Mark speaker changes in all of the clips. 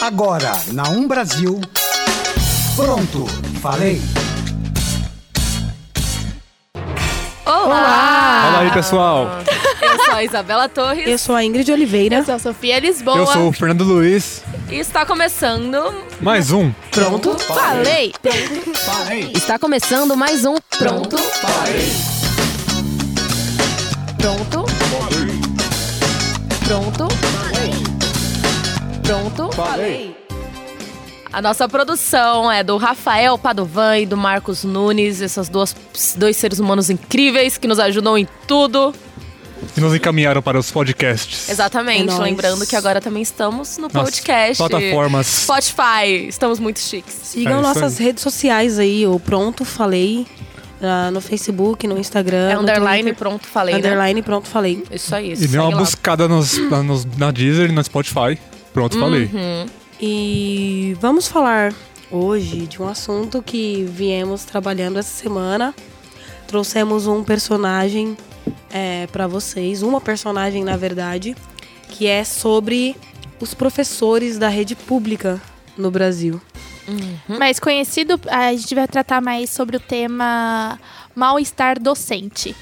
Speaker 1: Agora, na Um Brasil. Pronto, falei.
Speaker 2: Olá!
Speaker 3: Fala aí, pessoal.
Speaker 2: Eu sou a Isabela Torres.
Speaker 4: Eu sou a Ingrid Oliveira.
Speaker 2: Eu sou a Sofia Lisboa.
Speaker 3: Eu sou o Fernando Luiz.
Speaker 2: E está começando.
Speaker 3: Mais um.
Speaker 2: Pronto, falei!
Speaker 1: Falei.
Speaker 2: Está começando mais um Pronto,
Speaker 1: Falei.
Speaker 2: Pronto. Pronto. Pronto. A nossa produção é do Rafael Padovan e do Marcos Nunes, essas duas dois seres humanos incríveis que nos ajudam em tudo.
Speaker 3: Que nos encaminharam para os podcasts.
Speaker 2: Exatamente,
Speaker 4: É
Speaker 2: lembrando que agora também estamos no
Speaker 3: Nas
Speaker 2: podcast.
Speaker 3: Plataformas.
Speaker 2: Spotify, estamos muito chiques.
Speaker 4: Sigam
Speaker 3: É isso
Speaker 4: nossas
Speaker 3: aí.
Speaker 4: redes sociais aí, o Pronto Falei. ah, no Facebook, no Instagram.
Speaker 2: É
Speaker 4: no
Speaker 2: underline,
Speaker 4: Twitter.
Speaker 2: pronto, falei, né?
Speaker 4: Underline, pronto, falei.
Speaker 2: Isso aí,
Speaker 3: E
Speaker 2: segue
Speaker 3: dê uma
Speaker 2: lá.
Speaker 3: buscada nos, na- nos- na Deezer e no Spotify. Pronto, falei.
Speaker 2: Uhum.
Speaker 4: E vamos falar hoje de um assunto que viemos trabalhando essa semana. Trouxemos um personagem é, para vocês, uma personagem na verdade, que é sobre os professores da rede pública no Brasil.
Speaker 5: Mais conhecido, a gente vai tratar mais sobre o tema mal-estar docente.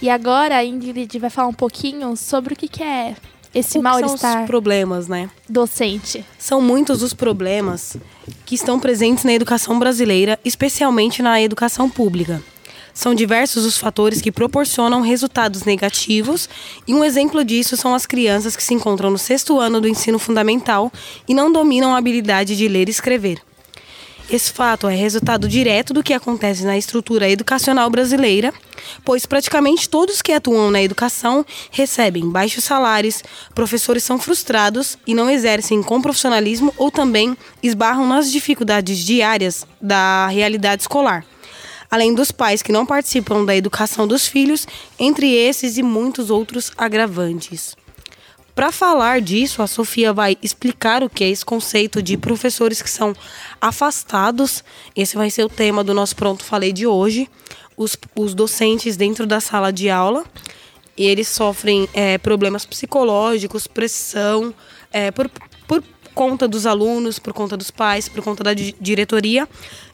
Speaker 5: E agora a Ingrid vai falar um pouquinho sobre o que, que é esse
Speaker 4: que são os problemas, né?
Speaker 5: docente.
Speaker 4: São muitos os problemas que estão presentes na educação brasileira, especialmente na educação pública. São diversos os fatores que proporcionam resultados negativos, e um exemplo disso são as crianças que se encontram no sexto ano do ensino fundamental e não dominam a habilidade de ler e escrever. Esse fato é resultado direto do que acontece na estrutura educacional brasileira, pois praticamente todos que atuam na educação recebem baixos salários, professores são frustrados e não exercem com profissionalismo ou também esbarram nas dificuldades diárias da realidade escolar. Além dos pais que não participam da educação dos filhos, entre esses e muitos outros agravantes. Para falar disso, a Sofia vai explicar o que é esse conceito de professores que são afastados. Esse vai ser o tema do nosso Pronto Falei de hoje. Os, os docentes dentro da sala de aula. Eles sofrem é, problemas psicológicos, pressão, é, por, por conta dos alunos, por conta dos pais, por conta da di- diretoria.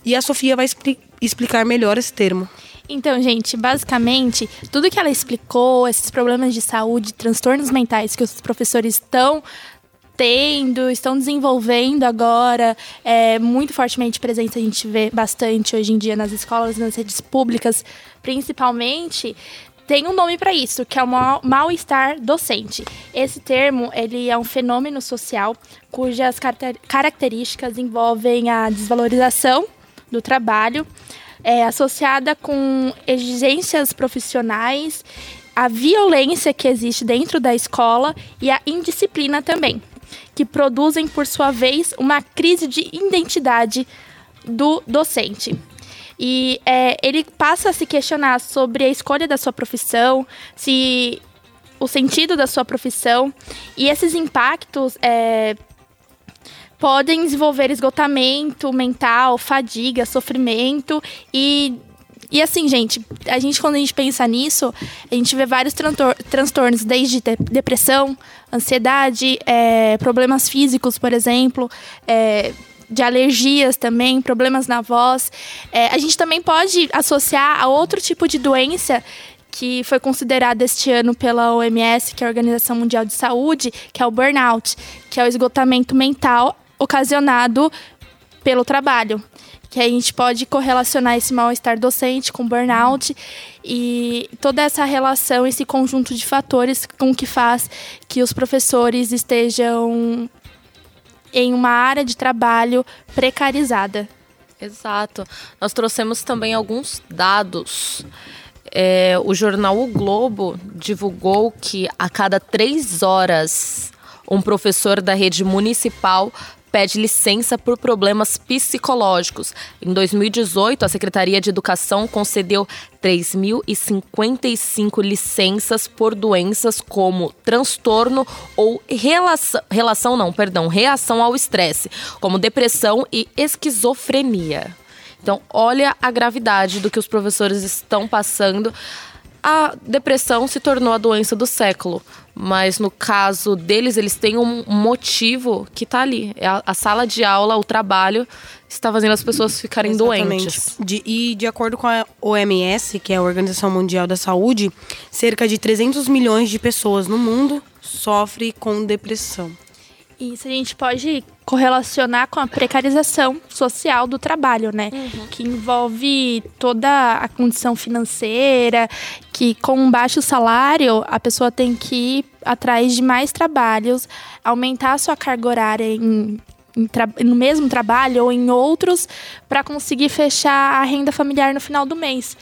Speaker 4: E a Sofia vai expli- explicar melhor esse termo.
Speaker 5: Então, gente, basicamente, tudo que ela explicou, esses problemas de saúde, transtornos mentais que os professores estão tendo, estão desenvolvendo agora, é muito fortemente presente, a gente vê bastante hoje em dia nas escolas, nas redes públicas, principalmente, tem um nome para isso, que é o mal- mal-estar docente. Esse termo, ele é um fenômeno social cujas caracter- características envolvem a desvalorização do trabalho, é, associada com exigências profissionais, a violência que existe dentro da escola e a indisciplina também, que produzem, por sua vez, uma crise de identidade do docente. E é, ele passa a se questionar sobre a escolha da sua profissão, se o sentido da sua profissão e esses impactos é, podem desenvolver esgotamento mental, fadiga, sofrimento e e assim, gente, a gente quando a gente pensa nisso, a gente vê vários transtornos, desde de- depressão, ansiedade, é, problemas físicos, por exemplo, é, de alergias também, problemas na voz. É, a gente também pode associar a outro tipo de doença que foi considerada este ano pela OMS, que é a Organização Mundial de Saúde, que é o burnout, que é o esgotamento mental ocasionado pelo trabalho. Que a gente pode correlacionar esse mal-estar docente com burnout e toda essa relação, esse conjunto de fatores com que faz que os professores estejam em uma área de trabalho precarizada.
Speaker 2: Exato. Nós trouxemos também alguns dados. É, o jornal O Globo divulgou que a cada três horas um professor da rede municipal pede licença por problemas psicológicos. Em 2018, a Secretaria de Educação concedeu 3.055 licenças por doenças como transtorno ou relação, relação não, perdão, reação ao estresse, como depressão e esquizofrenia. Então, olha a gravidade do que os professores estão passando. A depressão se tornou a doença do século. Mas no caso deles, eles têm um motivo que tá ali. É a, a sala de aula, o trabalho, está fazendo as pessoas ficarem doentes.
Speaker 4: De, e de acordo com a OMS, que é a Organização Mundial da Saúde, cerca de 300 milhões de pessoas no mundo sofrem com depressão.
Speaker 5: Isso a gente pode correlacionar com a precarização social do trabalho, né?
Speaker 2: Uhum.
Speaker 5: Que envolve toda a condição financeira, que com um baixo salário a pessoa tem que ir atrás de mais trabalhos, aumentar a sua carga horária em, no mesmo trabalho ou em outros para conseguir fechar a renda familiar no final do mês.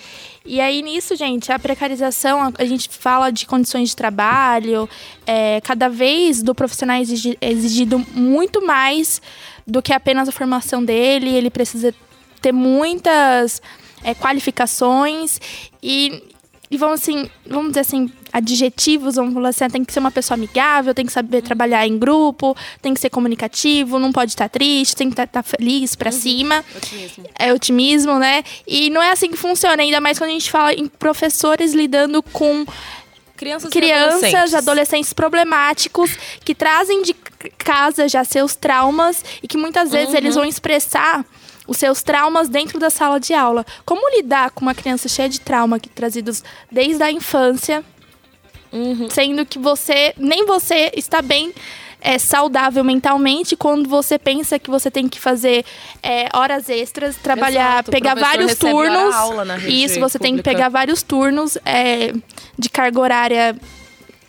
Speaker 5: E aí nisso, gente, a precarização, a- gente fala de condições de trabalho, é, cada vez do profissional é exigido muito mais do que apenas a formação dele, ele precisa ter muitas é, qualificações e, e vamos assim, vamos dizer assim, adjetivos, vamos falar assim, tem que ser uma pessoa amigável, tem que saber trabalhar em grupo, tem que ser comunicativo, não pode estar triste, tem que estar feliz pra cima. É otimismo, né? E não é assim que funciona, ainda mais quando a gente fala em professores lidando com
Speaker 2: Crianças,
Speaker 5: crianças,
Speaker 2: adolescentes.
Speaker 5: adolescentes problemáticos que trazem de casa já seus traumas e que muitas vezes eles vão expressar os seus traumas dentro da sala de aula. Como lidar com uma criança cheia de trauma que trazidos desde a infância, sendo que você nem você está bem é, saudável mentalmente quando você pensa que você tem que fazer é, horas extras, trabalhar,
Speaker 2: Exato,
Speaker 5: pegar vários turnos.
Speaker 2: aula na rede
Speaker 5: Isso, você tem que
Speaker 2: pública.
Speaker 5: pegar vários turnos é, de carga horária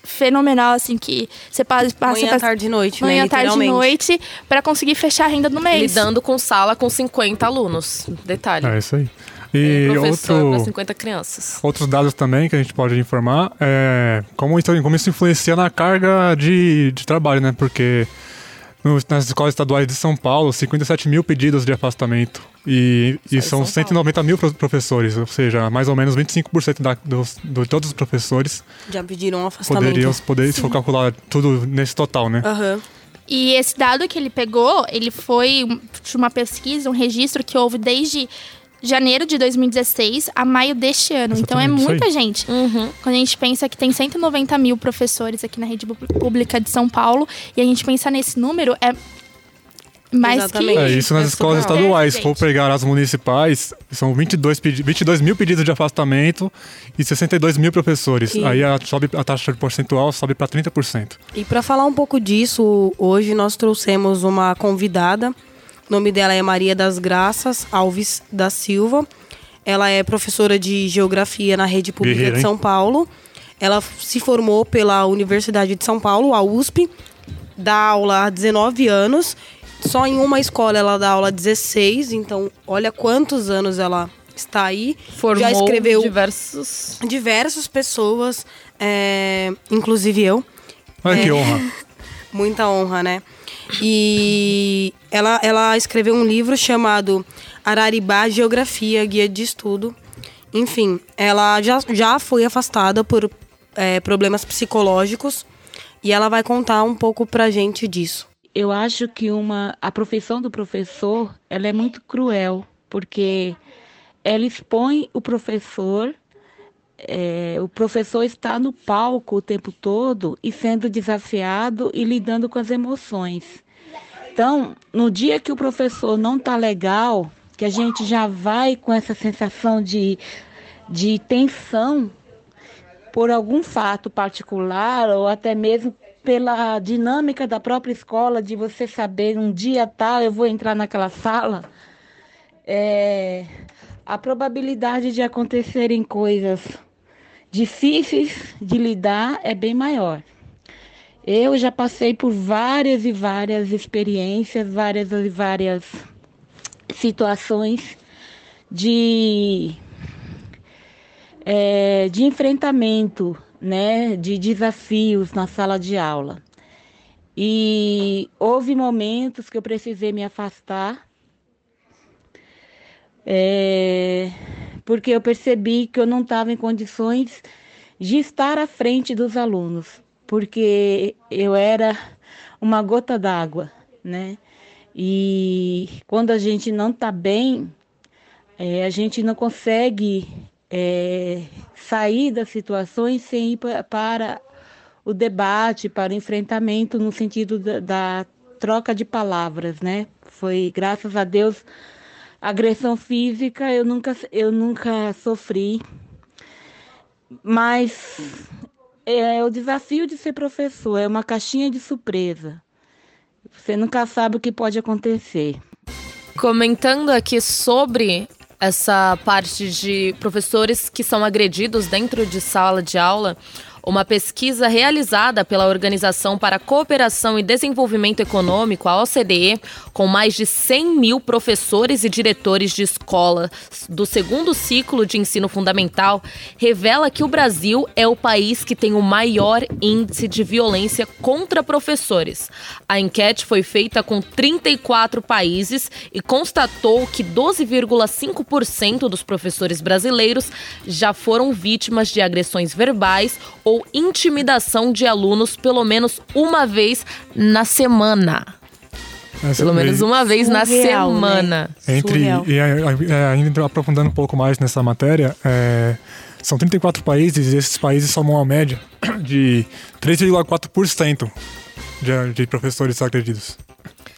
Speaker 5: fenomenal, assim, que você passa... passa
Speaker 4: Manhã, tarde e noite,
Speaker 5: manhã,
Speaker 4: né?
Speaker 5: tarde e noite, para conseguir fechar a renda do mês.
Speaker 2: Lidando com sala com 50 alunos. Detalhe.
Speaker 3: É isso aí.
Speaker 2: É,
Speaker 3: E
Speaker 2: professor
Speaker 3: outro,
Speaker 2: para 50 crianças.
Speaker 3: outros dados também que a gente pode informar é como isso, como isso influencia na carga de, de trabalho, né? Porque no- nas escolas estaduais de São Paulo, 57 mil pedidos de afastamento. E, e são
Speaker 2: São
Speaker 3: 190 mil pro- professores, ou seja, mais ou menos 25% da, dos, de todos os professores
Speaker 4: Já pediram um afastamento.
Speaker 3: poderiam, poder, se for calcular tudo nesse total, né?
Speaker 4: Aham.
Speaker 5: E esse dado que ele pegou, ele foi de uma pesquisa, um registro que houve desde janeiro de 2016 a maio deste ano. então é
Speaker 3: Exatamente,
Speaker 5: muita gente. Quando a gente pensa que tem 190 mil professores aqui na rede pública de São Paulo, e a gente pensa nesse número, é mais
Speaker 4: Exatamente.
Speaker 5: que...
Speaker 3: É isso nas
Speaker 4: É
Speaker 3: escolas
Speaker 4: surreal.
Speaker 3: estaduais. Se
Speaker 5: É,
Speaker 3: for
Speaker 5: gente.
Speaker 3: pegar as municipais, são 22, pedi 22 mil pedidos de afastamento e 62 mil professores.
Speaker 4: Sim.
Speaker 3: Aí a, sobe, a taxa percentual sobe para 30%.
Speaker 4: E para falar um pouco disso, hoje nós trouxemos uma convidada. O nome dela é Maria das Graças Alves da Silva. Ela é professora de Geografia na Rede Pública
Speaker 3: Guerreira,
Speaker 4: de
Speaker 3: hein?
Speaker 4: São Paulo. Ela se formou pela Universidade de São Paulo, a USP. Dá aula há 19 anos. Só em uma escola ela dá aula há 16. Então, olha quantos anos ela está aí.
Speaker 2: Formou
Speaker 4: Já escreveu
Speaker 2: diversos.
Speaker 4: diversas pessoas, é, inclusive eu.
Speaker 3: Olha
Speaker 4: É.
Speaker 3: que honra.
Speaker 4: Muita honra, né? E ela, ela escreveu um livro chamado Araribá Geografia, Guia de Estudo. Enfim, ela já, já foi afastada por é, problemas psicológicos e ela vai contar um pouco pra gente disso.
Speaker 6: Eu acho que uma a profissão do professor ela é muito cruel porque ela expõe o professor é, o professor está no palco o tempo todo e sendo desafiado e lidando com as emoções. Então, no dia que o professor não está legal, que a gente já vai com essa sensação de, de tensão por algum fato particular ou até mesmo pela dinâmica da própria escola de você saber um dia tal eu vou entrar naquela sala, é, a probabilidade de acontecerem coisas difíceis de lidar é bem maior. Eu já passei por várias e várias experiências, várias e várias situações de é, de enfrentamento, né, de desafios na sala de aula. E houve momentos que eu precisei me afastar, é, porque eu percebi que eu não estava em condições de estar à frente dos alunos, porque eu era uma gota d'água, né? E quando a gente não está bem, é, a gente não consegue é, sair das situações sem ir para o debate, para o enfrentamento no sentido da, da troca de palavras, né? Foi, graças a Deus, agressão física eu nunca, eu nunca sofri, mas é o desafio de ser professor, é uma caixinha de surpresa. Você nunca sabe o que pode acontecer.
Speaker 2: Comentando aqui sobre essa parte de professores que são agredidos dentro de sala de aula, uma pesquisa realizada pela Organização para a Cooperação e Desenvolvimento Econômico, a OCDE, com mais de 100 mil professores e diretores de escolas do segundo ciclo de ensino fundamental, revela que o Brasil é o país que tem o maior índice de violência contra professores. A enquete foi feita com 34 países e constatou que 12,5% dos professores brasileiros já foram vítimas de agressões verbais ou intimidação de alunos pelo menos uma vez na semana.
Speaker 3: Essa
Speaker 2: Pelo menos uma vez na
Speaker 4: Surreal,
Speaker 2: semana.
Speaker 3: Entre,
Speaker 4: Surreal.
Speaker 3: e é, ainda aprofundando um pouco mais nessa matéria, é, são 34 países e esses países somam uma média de 3,4% de, de professores agredidos.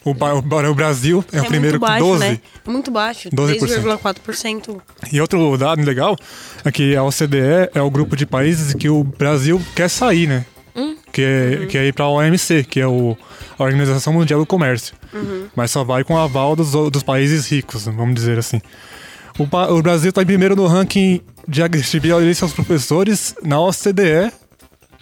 Speaker 3: O, ba- o, o Brasil é, o primeiro com 12%.
Speaker 4: né? É muito baixo.
Speaker 3: 12%.
Speaker 4: 3,4%.
Speaker 3: E outro dado legal é que a OCDE é o grupo de países que o Brasil quer sair, né? Que, é, que é ir para a OMC, que é o, a Organização Mundial do Comércio. Mas só vai com o aval dos, dos países ricos, vamos dizer assim. O, o Brasil está em primeiro no ranking de agressividade aos professores na OCDE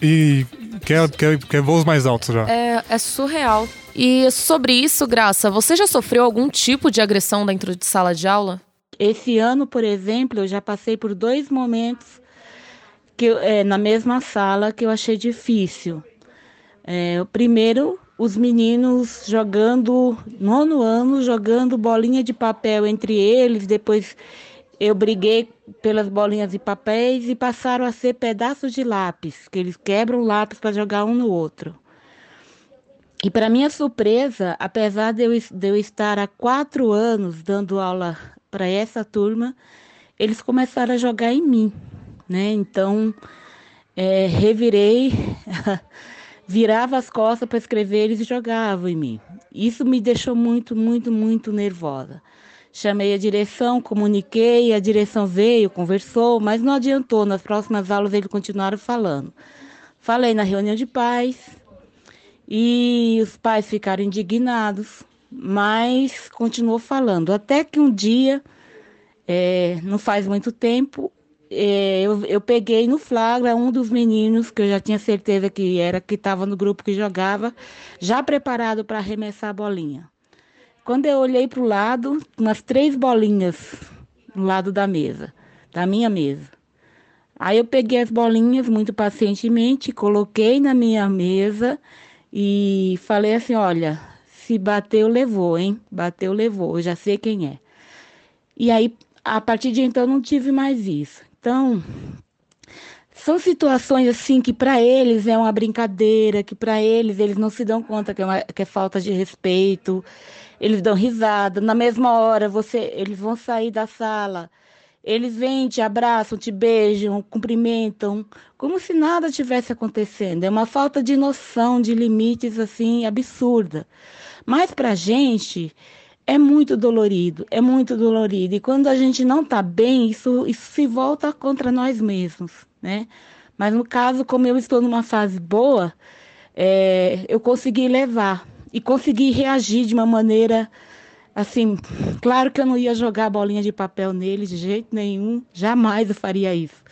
Speaker 3: e quer, quer, quer voos mais altos já.
Speaker 2: É, é surreal. E sobre isso, Graça, você já sofreu algum tipo de agressão dentro de sala de aula?
Speaker 6: Esse ano, por exemplo, eu já passei por dois momentos que eu- é, na mesma sala que eu achei difícil. É, o primeiro, os meninos jogando, nono ano, jogando bolinha de papel entre eles, depois eu briguei pelas bolinhas de papéis e passaram a ser pedaços de lápis, que eles quebram o lápis para jogar um no outro. E para minha surpresa, apesar de eu, de eu estar há quatro anos dando aula para essa turma, eles começaram a jogar em mim, né? Então, é, revirei, virava as costas para escrever, eles jogavam em mim. Isso me deixou muito, muito, muito nervosa. Chamei a direção, comuniquei, a direção veio, conversou, mas não adiantou. Nas próximas aulas eles continuaram falando. Falei na reunião de pais, e os pais ficaram indignados, mas continuou falando. Até que um dia, é, não faz muito tempo, é, eu, eu peguei no flagra um dos meninos, que eu já tinha certeza que era, que estava no grupo que jogava, já preparado para arremessar a bolinha. Quando eu olhei para o lado, umas três bolinhas no lado da mesa, da minha mesa. Aí eu peguei as bolinhas muito pacientemente, coloquei na minha mesa e falei assim: olha, se bateu, levou, hein? Bateu, levou, eu já sei quem é. E aí, a partir de então, não tive mais isso. Então, são situações assim que para eles é uma brincadeira, que para eles eles não se dão conta que é, uma- que é falta de respeito. Eles dão risada. Na mesma hora, você, eles vão sair da sala. Eles vêm, te abraçam, te beijam, cumprimentam, como se nada tivesse acontecendo. É uma falta de noção de limites assim absurda. Mas para a gente é muito dolorido, é muito dolorido. E quando a gente não está bem, isso, isso se volta contra nós mesmos, né? Mas no caso, como eu estou numa fase boa, é, eu consegui levar e consegui reagir de uma maneira assim. Claro que eu não ia jogar bolinha de papel nele de jeito nenhum, jamais eu faria isso.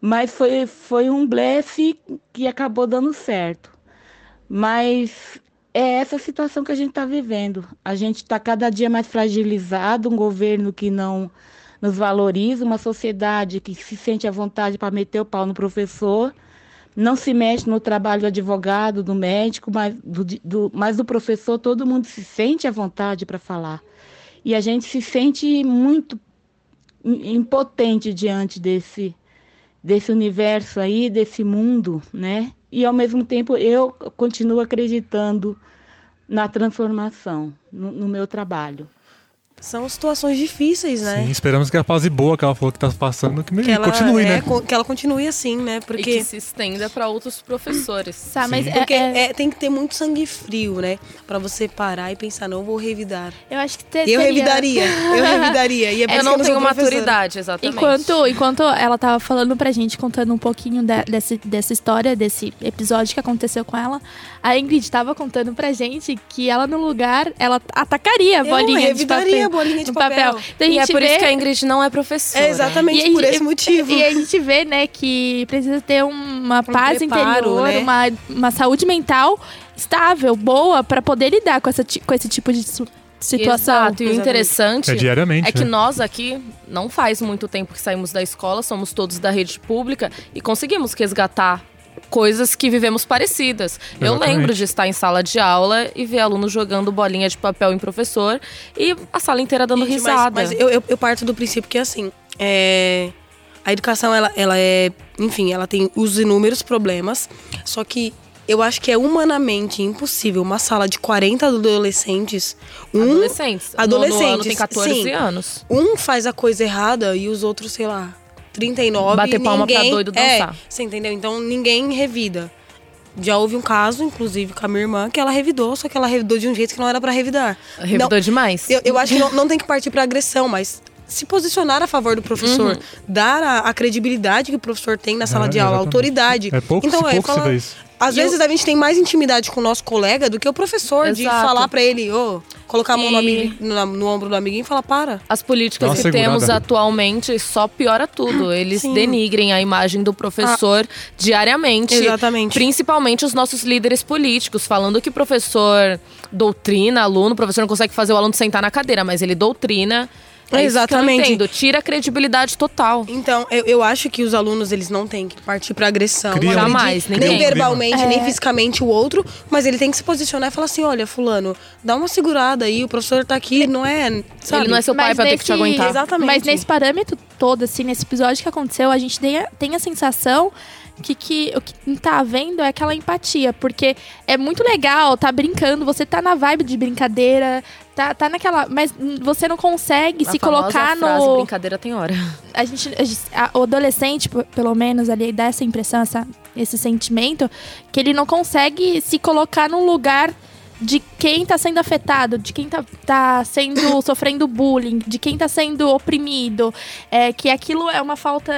Speaker 6: Mas foi, foi um blefe que acabou dando certo. Mas é essa situação que a gente está vivendo. A gente está cada dia mais fragilizado, um governo que não nos valoriza, uma sociedade que se sente à vontade para meter o pau no professor, não se mexe no trabalho do advogado, do médico, mas do, do, mas do professor todo mundo se sente à vontade para falar. E a gente se sente muito impotente diante desse, desse universo aí, desse mundo, né? E ao mesmo tempo eu continuo acreditando na transformação no, no meu trabalho.
Speaker 4: São situações difíceis, né?
Speaker 3: Sim, esperamos que a fase boa que ela falou que tá passando, que,
Speaker 4: Que ela,
Speaker 3: continue,
Speaker 4: é,
Speaker 3: né?
Speaker 4: co- que ela continue assim, né?
Speaker 2: E
Speaker 4: Porque,
Speaker 2: que se estenda para outros professores.
Speaker 5: Tá, mas é-
Speaker 4: porque
Speaker 5: é-
Speaker 4: é, tem que ter muito sangue frio, né? Pra você parar e pensar, não vou revidar.
Speaker 5: eu acho que ter,
Speaker 4: Eu revidaria, eu revidaria. E é
Speaker 2: Eu não tenho maturidade, exatamente.
Speaker 5: Enquanto, enquanto ela tava falando pra gente, contando um pouquinho da- desse, dessa história, desse episódio que aconteceu com ela, a Ingrid tava contando pra gente que ela no lugar, ela atacaria a
Speaker 4: Eu
Speaker 5: bolinha de
Speaker 4: revidaria
Speaker 5: papel.
Speaker 4: Bolinha de
Speaker 5: no
Speaker 4: papel.
Speaker 5: Então a
Speaker 2: E é
Speaker 5: gente
Speaker 2: por
Speaker 5: vê,
Speaker 2: isso que a Ingrid não é professora.
Speaker 4: É exatamente
Speaker 5: e a
Speaker 4: por
Speaker 5: gente-
Speaker 4: esse motivo.
Speaker 5: E a gente vê, né, que precisa ter uma paz
Speaker 4: preparo,
Speaker 5: interior,
Speaker 4: né?
Speaker 5: uma, uma saúde mental estável, boa, pra poder lidar com, essa, com esse tipo de situação.
Speaker 2: Exato. E o interessante
Speaker 3: É diariamente,
Speaker 2: é que
Speaker 3: né?
Speaker 2: nós aqui não faz muito tempo que saímos da escola, somos todos da rede pública e conseguimos resgatar coisas que vivemos parecidas. Eu
Speaker 3: Exatamente.
Speaker 2: lembro de estar em sala de aula e ver alunos jogando bolinha de papel em professor e a sala inteira dando
Speaker 4: Gente, mas-
Speaker 2: risada.
Speaker 4: Mas, eu, eu, eu parto do princípio que, assim, é, a educação, ela, ela é... Enfim, ela tem os inúmeros problemas, só que eu acho que é humanamente impossível uma sala de 40 adolescentes... Um,
Speaker 2: Adolescentes.
Speaker 4: Adolescentes,
Speaker 2: ano tem 14
Speaker 4: sim.
Speaker 2: anos.
Speaker 4: um faz a coisa errada e os outros, sei lá, 39...
Speaker 2: Bater palma pra
Speaker 4: ninguém,
Speaker 2: doido dançar.
Speaker 4: É, você entendeu? Então, ninguém revida. Já houve um caso, inclusive, com a minha irmã, que ela revidou, só que ela revidou de um jeito que não era pra revidar.
Speaker 2: Revidou
Speaker 4: Não-
Speaker 2: demais.
Speaker 4: eu, eu acho que não, não tem que partir para agressão, mas se posicionar a favor do professor,
Speaker 2: Uhum.
Speaker 4: dar a, a credibilidade que o professor tem na sala
Speaker 3: É,
Speaker 4: de aula,
Speaker 3: exatamente.
Speaker 4: autoridade.
Speaker 3: É pouco,
Speaker 4: então,
Speaker 3: pouco se
Speaker 4: fala-
Speaker 3: vê isso.
Speaker 4: Às
Speaker 2: E
Speaker 4: vezes a gente tem mais intimidade com o nosso colega do que o professor de
Speaker 2: Exato.
Speaker 4: falar para ele, ô, colocar a mão no, amigo- no, no ombro do amiguinho e falar, para.
Speaker 2: As políticas que
Speaker 3: segurada.
Speaker 2: temos atualmente só piora tudo. Eles
Speaker 4: Sim.
Speaker 2: denigrem a imagem do professor diariamente.
Speaker 4: Exatamente.
Speaker 2: Principalmente os nossos líderes políticos, falando que o professor doutrina aluno, o professor não consegue fazer o aluno sentar na cadeira, mas ele doutrina. É Isso que eu não
Speaker 4: Exatamente.
Speaker 2: entendo. Tira a credibilidade total.
Speaker 4: Então, eu, eu acho que os alunos, eles não têm que partir pra agressão.
Speaker 2: Jamais,
Speaker 4: nem
Speaker 2: ninguém.
Speaker 4: verbalmente,
Speaker 5: É.
Speaker 4: nem fisicamente o outro, mas ele tem que se posicionar e falar assim, olha, fulano, dá uma segurada aí, o professor tá aqui, não é... Sabe?
Speaker 2: Ele não é seu pai
Speaker 5: Mas
Speaker 2: pra ter que te aguentar.
Speaker 4: Exatamente.
Speaker 5: Mas nesse parâmetro todo, assim, nesse episódio que aconteceu, a gente tem a, tem a sensação que, que o que tá vendo é aquela empatia. Porque é muito legal, tá brincando, você tá na vibe de brincadeira, tá, tá naquela. Mas você não consegue
Speaker 2: A
Speaker 5: se colocar
Speaker 2: frase,
Speaker 5: no.
Speaker 2: brincadeira tem hora.
Speaker 5: a gente, a gente- a- o adolescente, pelo menos, ali dá essa impressão, essa, esse sentimento, que ele não consegue se colocar num lugar de quem tá sendo afetado, de quem tá, tá sendo sofrendo bullying, de quem tá sendo oprimido, é, que aquilo é uma falta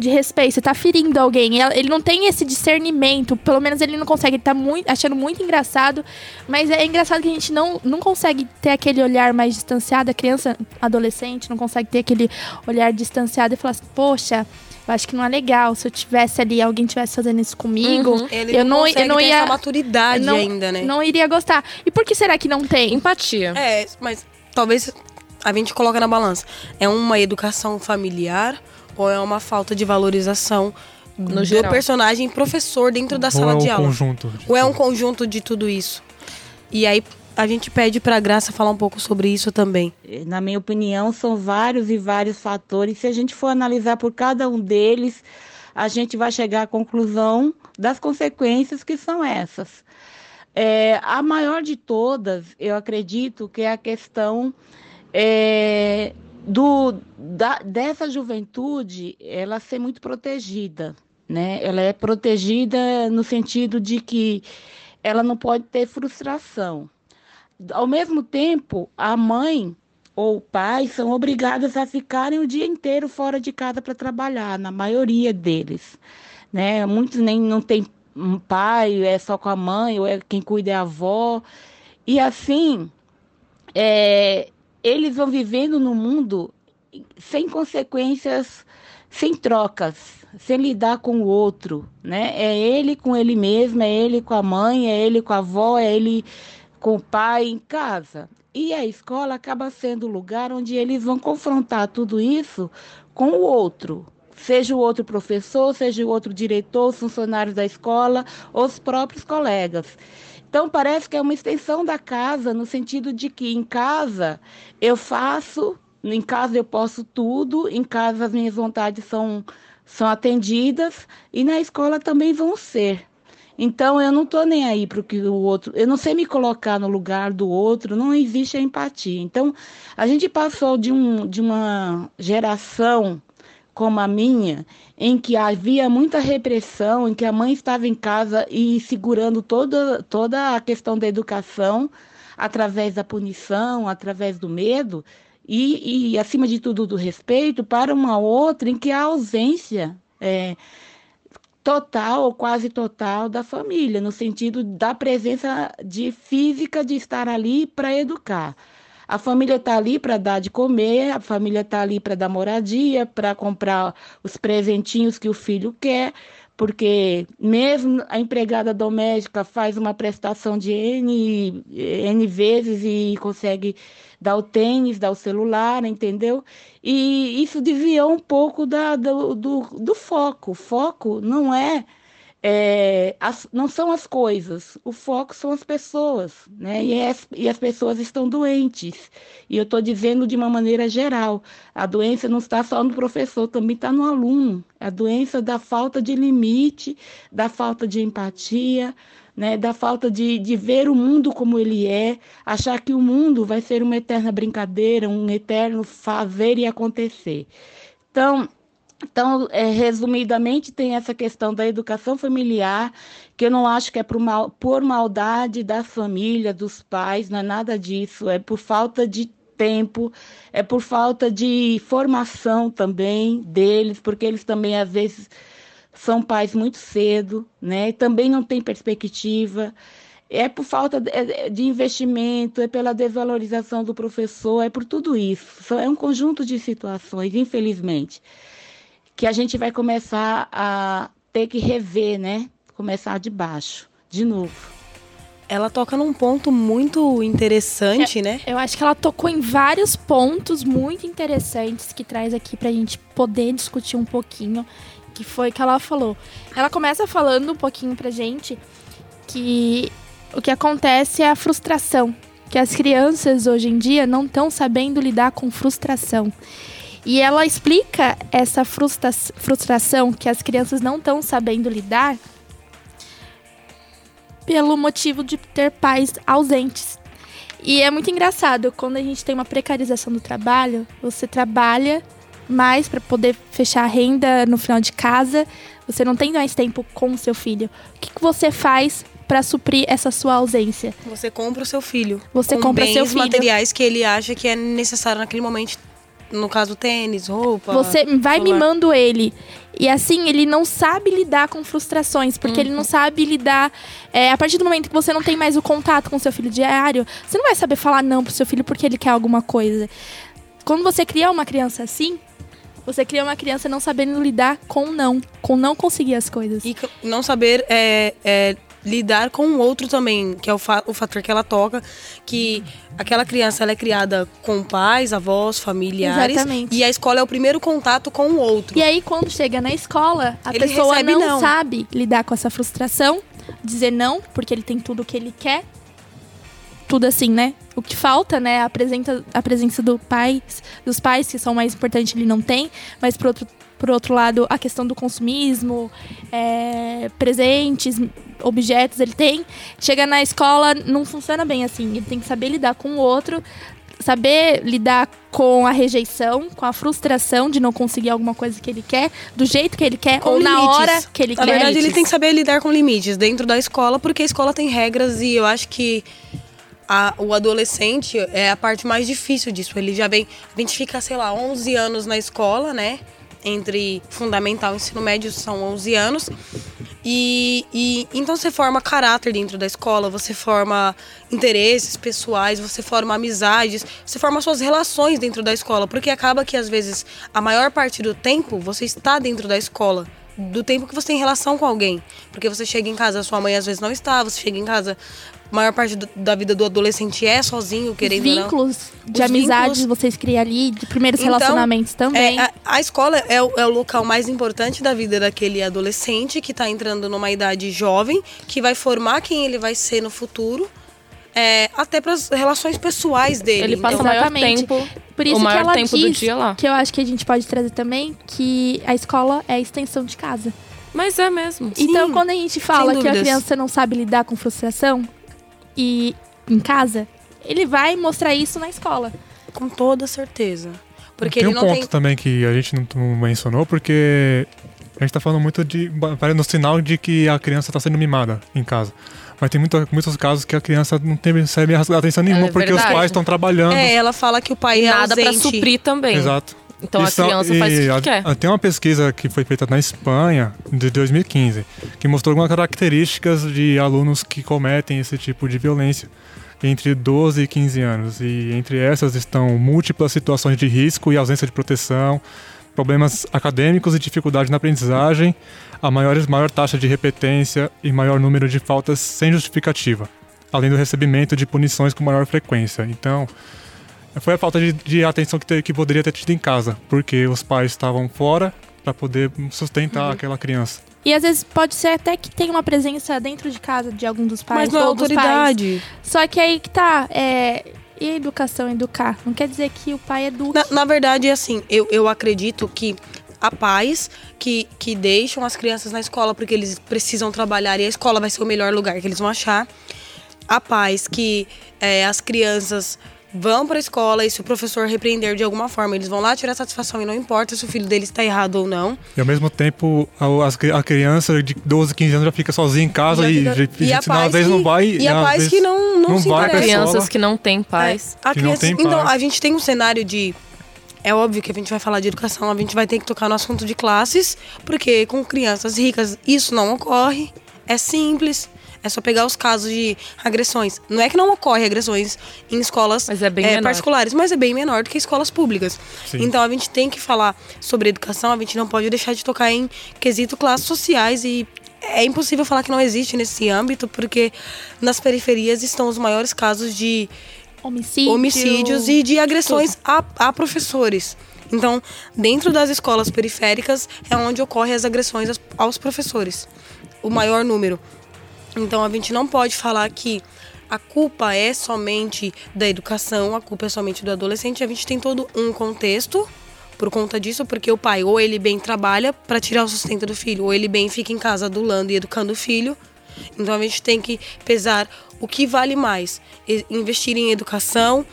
Speaker 5: de respeito, você tá ferindo alguém. Ele não tem esse discernimento, pelo menos ele não consegue, ele tá muito, achando muito engraçado, mas é engraçado que a gente não, não consegue ter aquele olhar mais distanciado, a criança, adolescente, não consegue ter aquele olhar distanciado e falar assim, poxa, eu acho que não é legal. Se eu tivesse ali, alguém tivesse fazendo isso comigo,
Speaker 2: Uhum.
Speaker 4: Ele
Speaker 5: eu
Speaker 4: não,
Speaker 5: eu não
Speaker 4: ter
Speaker 5: ia.
Speaker 4: essa maturidade
Speaker 5: não,
Speaker 4: ainda, né?
Speaker 5: não iria gostar. E por que será que não tem?
Speaker 2: Empatia.
Speaker 4: É, mas talvez a gente coloca na balança. É uma educação familiar ou é uma falta de valorização
Speaker 2: No
Speaker 4: do
Speaker 2: geral.
Speaker 4: personagem professor dentro da
Speaker 3: Ou
Speaker 4: sala
Speaker 3: é um
Speaker 4: de aula?
Speaker 3: conjunto. de
Speaker 4: Ou é um conjunto de tudo isso? E aí a gente pede pra Graça falar um pouco sobre isso também.
Speaker 6: Na minha opinião, são vários e vários fatores. Se a gente for analisar por cada um deles, a gente vai chegar à conclusão das consequências que são essas. É, a maior de todas, eu acredito que é a questão é, do, da- dessa juventude ela ser muito protegida. Né? Ela é protegida no sentido de que ela não pode ter frustração. Ao mesmo tempo, a mãe ou o pai são obrigadas a ficarem o dia inteiro fora de casa para trabalhar, na maioria deles. Né? Muitos nem não têm um pai, é só com a mãe, ou é quem cuida é a avó. E assim, é, eles vão vivendo no mundo sem consequências, sem trocas, sem lidar com o outro, né? É ele com ele mesmo, é ele com a mãe, é ele com a avó, é ele com o pai em casa. E a escola acaba sendo o lugar onde eles vão confrontar tudo isso com o outro, seja o outro professor, seja o outro diretor, os funcionários da escola, os próprios colegas. Então parece que é uma extensão da casa, no sentido de que em casa eu faço, em casa eu posso tudo, em casa as minhas vontades são, são atendidas e na escola também vão ser. Então eu não tô nem aí para o que o outro, eu não sei me colocar no lugar do outro, não existe a empatia. Então a gente passou de, um, de uma geração como a minha, em que havia muita repressão, em que a mãe estava em casa e segurando toda, toda a questão da educação através da punição, através do medo, e, e acima de tudo, do respeito, para uma outra em que a ausência é, total ou quase total da família, no sentido da presença de física de estar ali para educar. A família está ali para dar de comer, a família está ali para dar moradia, para comprar os presentinhos que o filho quer, porque mesmo a empregada doméstica faz uma prestação de N, N vezes e consegue dar o tênis, dar o celular, entendeu? E isso desviou um pouco da, do, do, do foco. O foco não é é, as, não são as coisas, o foco são as pessoas, né? E as, e as pessoas estão doentes. E eu estou dizendo de uma maneira geral: a doença não está só no professor, também está no aluno. A doença da falta de limite, da falta de empatia, né? da falta de, de ver o mundo como ele é, achar que o mundo vai ser uma eterna brincadeira, um eterno fazer e acontecer. Então, então, é, resumidamente, tem essa questão da educação familiar, que eu não acho que é por, mal, por maldade da família, dos pais, não é nada disso, é por falta de tempo, é por falta de formação também deles, porque eles também, às vezes, são pais muito cedo, né? E também não tem perspectiva. É por falta de é, investimento, é pela desvalorização do professor, é por tudo isso. É um conjunto de situações, infelizmente que a gente vai começar a ter que rever, né? Começar de baixo, de novo.
Speaker 4: Ela toca num ponto muito interessante,
Speaker 5: é,
Speaker 4: né?
Speaker 5: Eu acho que ela tocou em vários pontos muito interessantes que traz aqui pra gente poder discutir um pouquinho, que foi que ela falou. Ela começa falando um pouquinho pra gente que o que acontece é a frustração, que as crianças hoje em dia não estão sabendo lidar com frustração. E ela explica essa frustra frustração que as crianças não estão sabendo lidar pelo motivo de ter pais ausentes. E é muito engraçado quando a gente tem uma precarização do trabalho, você trabalha mais para poder fechar a renda no final de casa, você não tem mais tempo com o seu filho. O que, que você faz para suprir essa sua ausência?
Speaker 4: Você compra o seu filho.
Speaker 5: Você compra
Speaker 4: bens,
Speaker 5: seu filho.
Speaker 4: materiais que ele acha que é necessário naquele momento no caso tênis, roupa.
Speaker 5: Você vai celular. mimando ele. E assim, ele não sabe lidar com frustrações, porque uhum. ele não sabe lidar. É, a partir do momento que você não tem mais o contato com seu filho diário, você não vai saber falar não pro seu filho porque ele quer alguma coisa. Quando você cria uma criança assim, você cria uma criança não sabendo lidar com não, com não conseguir as coisas.
Speaker 4: E não saber é, é lidar com o outro também, que é o, fa o fator que ela toca, que aquela criança ela é criada com pais, avós, familiares.
Speaker 5: Exatamente.
Speaker 4: E a escola é o primeiro contato com o outro.
Speaker 5: E aí, quando chega na escola, a ele pessoa não, não sabe lidar com essa frustração, dizer não, porque ele tem tudo o que ele quer. Tudo assim, né? O que falta, né? A presença, a presença do pai, dos pais, que são mais importantes, ele não tem. Mas, por outro, por outro lado, a questão do consumismo, é, presentes, objetos ele tem. Chega na escola, não funciona bem assim. Ele tem que saber lidar com o outro, saber lidar com a rejeição, com a frustração de não conseguir alguma coisa que ele quer, do jeito que ele quer, com ou limites. na hora que ele
Speaker 4: na
Speaker 5: quer.
Speaker 4: Na verdade, ele tem que saber lidar com limites dentro da escola, porque a escola tem regras e eu acho que a, o adolescente é a parte mais difícil disso. Ele já vem, a gente fica, sei lá, 11 anos na escola, né? Entre fundamental e ensino médio são 11 anos. E, e, então você forma caráter dentro da escola, você forma interesses pessoais, você forma amizades, você forma suas relações dentro da escola, porque acaba que às vezes a maior parte do tempo você está dentro da escola, do tempo que você tem relação com alguém, porque você chega em casa, sua mãe às vezes não está, você chega em casa, a maior parte do, da vida do adolescente é sozinho, querendo
Speaker 5: Os vínculos de amizades vocês criam ali, de primeiros então, relacionamentos também.
Speaker 4: É, a, a, escola é o, é o, local mais importante da vida daquele adolescente que está entrando numa idade jovem, que vai formar quem ele vai ser no futuro. É, até para as relações pessoais dele.
Speaker 2: Ele passa então, o maior tempo,
Speaker 5: Por isso
Speaker 2: o maior
Speaker 5: que ela
Speaker 2: tempo
Speaker 5: diz
Speaker 2: do dia lá.
Speaker 5: Que eu acho que a gente pode trazer também que a escola é a extensão de casa.
Speaker 2: Mas é mesmo.
Speaker 5: Então,
Speaker 4: Sim,
Speaker 5: quando a gente fala que a criança não sabe lidar com frustração e em casa, ele vai mostrar isso na escola.
Speaker 4: Com toda certeza. Porque
Speaker 3: tem
Speaker 4: ele
Speaker 3: um
Speaker 4: não
Speaker 3: ponto
Speaker 4: tem.
Speaker 3: também que a gente não, mencionou, porque a gente tá falando muito de. No sinal de que a criança tá sendo mimada em casa. Mas tem muito, muitos casos que a criança não tem, recebe atenção nenhuma,
Speaker 2: É
Speaker 3: porque os pais estão trabalhando.
Speaker 4: É, ela fala que o pai é
Speaker 2: Nada pra
Speaker 4: ausente.
Speaker 2: suprir também.
Speaker 3: Exato.
Speaker 2: Então a
Speaker 3: Isso-
Speaker 2: criança faz o que
Speaker 3: a-
Speaker 2: quer.
Speaker 3: a- Tem uma pesquisa que foi feita na Espanha, de 2015, que mostrou algumas características de alunos que cometem esse tipo de violência entre 12 e 15 anos. E entre essas estão múltiplas situações de risco e ausência de proteção, problemas acadêmicos e dificuldade na aprendizagem, a maior, maior taxa de repetência e maior número de faltas sem justificativa, além do recebimento de punições com maior frequência. Então, foi a falta de, de atenção que, te- que poderia ter tido em casa, porque os pais estavam fora para poder sustentar
Speaker 4: Uhum.
Speaker 3: aquela criança.
Speaker 5: E às vezes pode ser até que tenha uma presença dentro de casa de algum dos pais.
Speaker 4: Mas não é
Speaker 5: ou dos pais.
Speaker 4: autoridade.
Speaker 5: Só que aí que tá. É, e a educação, educar? Não quer dizer que o pai eduque.
Speaker 4: Na, na verdade, assim, eu, eu acredito que há pais que, que deixam as crianças na escola porque eles precisam trabalhar e a escola vai ser o melhor lugar que eles vão achar. Há pais que é, as crianças vão para a escola e se o professor repreender de alguma forma, eles vão lá tirar satisfação e não importa se o filho deles está errado ou não.
Speaker 3: E ao mesmo tempo, a, a criança de 12, 15 anos já fica sozinha em casa
Speaker 4: Já
Speaker 3: e,
Speaker 4: fica-
Speaker 3: e,
Speaker 4: e
Speaker 3: senão, às vezes
Speaker 4: que-
Speaker 3: não vai.
Speaker 4: e há pais que não- não se
Speaker 3: vai.
Speaker 2: Crianças que não têm pais.
Speaker 4: É, a
Speaker 3: Que não
Speaker 4: criança-
Speaker 3: tem
Speaker 4: então,
Speaker 3: pais.
Speaker 4: a gente tem um cenário de. É óbvio que a gente vai falar de educação, a gente vai ter que tocar no assunto de classes, porque com crianças ricas isso não ocorre. É simples. É só pegar os casos de agressões. Não é que não ocorre agressões em escolas
Speaker 2: Mas é bem menor.
Speaker 4: particulares, mas é bem menor do que escolas públicas.
Speaker 3: Sim.
Speaker 4: Então a gente tem que falar sobre educação, a gente não pode deixar de tocar em quesito classes sociais e é impossível falar que não existe nesse âmbito, porque nas periferias estão os maiores casos de
Speaker 5: Homicídio.
Speaker 4: homicídios e de agressões a, a professores. Então, dentro das escolas periféricas é onde ocorrem as agressões aos, aos professores, o maior número. Então, a gente não pode falar que a culpa é somente da educação, a culpa é somente do adolescente. A gente tem todo um contexto por conta disso, porque o pai ou ele bem trabalha para tirar o sustento do filho, ou ele bem fica em casa adulando e educando o filho. Então a gente tem que pesar o que vale mais: investir em educação,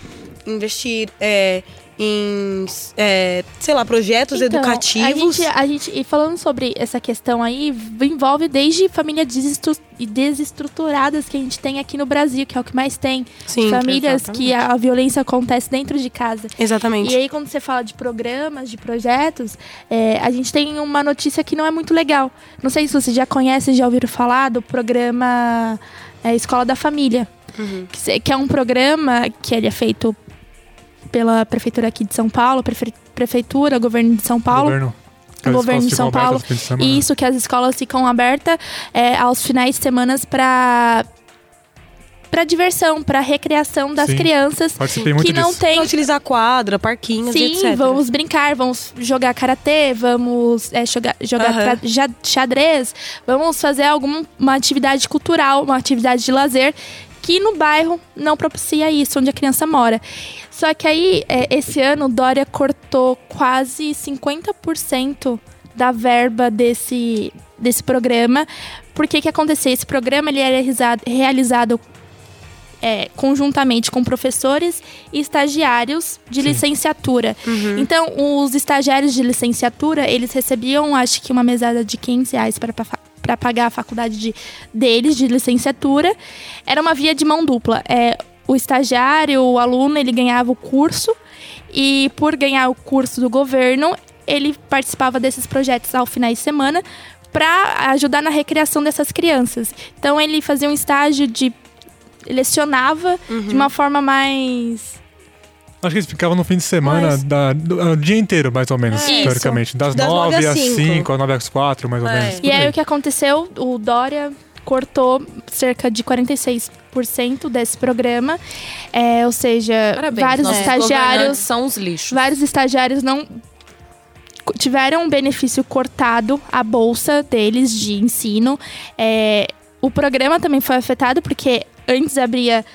Speaker 4: investir é, em, é, sei lá, projetos
Speaker 5: Então,
Speaker 4: educativos.
Speaker 5: A gente, a gente, e falando sobre essa questão aí, envolve desde famílias desestru- desestruturadas que a gente tem aqui no Brasil, que é o que mais tem.
Speaker 4: Sim,
Speaker 5: famílias que a, a violência acontece dentro de casa.
Speaker 4: Exatamente.
Speaker 5: E aí, quando você fala de programas, de projetos, é, a gente tem uma notícia que não é muito legal. Não sei se vocês já conhecem, já ouviram falar do programa é, Escola da Família. Que, se- que é um programa que ele é feito pela prefeitura aqui de São Paulo, prefe- prefeitura, governo de São Paulo.
Speaker 3: Governo, as
Speaker 5: governo de São Paulo.
Speaker 3: de.
Speaker 5: E isso que as escolas ficam abertas é, aos finais de semana para para diversão, para recreação das
Speaker 3: Sim. muito
Speaker 5: que não
Speaker 3: disso.
Speaker 5: tem
Speaker 4: Pra utilizar quadra, parquinhos
Speaker 5: Sim,
Speaker 4: etc.
Speaker 5: vamos brincar, vamos jogar karatê, vamos é, jogar, jogar tra- xadrez, vamos fazer alguma uma atividade cultural, uma atividade de lazer que no bairro não propicia isso, onde a criança mora. Só que aí, é, esse ano, Dória cortou quase 50% da verba desse, desse programa. Por que que aconteceu? Esse programa ele era realizado, é, conjuntamente com professores e estagiários de licenciatura. Então, os estagiários de licenciatura, eles recebiam, acho que uma mesada de 500 reais para para pagar a faculdade de, deles de licenciatura. Era uma via de mão dupla. É, o estagiário, o aluno, ele ganhava o curso e por ganhar o curso do governo, ele participava desses projetos ao finais de semana para ajudar na recreação dessas crianças. Então ele fazia um estágio de lecionava de uma forma mais
Speaker 3: Acho que eles ficavam no fim de semana,
Speaker 4: Mas-
Speaker 3: da, do, o dia inteiro, mais ou menos,
Speaker 4: É.
Speaker 3: teoricamente. Das,
Speaker 4: Das
Speaker 3: 9
Speaker 4: nove às
Speaker 3: às
Speaker 4: cinco.
Speaker 3: 5, às 9 às 4, mais ou
Speaker 4: É.
Speaker 3: menos.
Speaker 5: E
Speaker 3: por
Speaker 5: aí o que aconteceu? O Dória cortou cerca de 46% desse programa. É, ou seja,
Speaker 2: Parabéns,
Speaker 5: vários estagiários.
Speaker 2: são os lixos.
Speaker 5: Vários estagiários não tiveram um benefício cortado a bolsa deles de ensino. É, o programa também foi afetado porque antes abria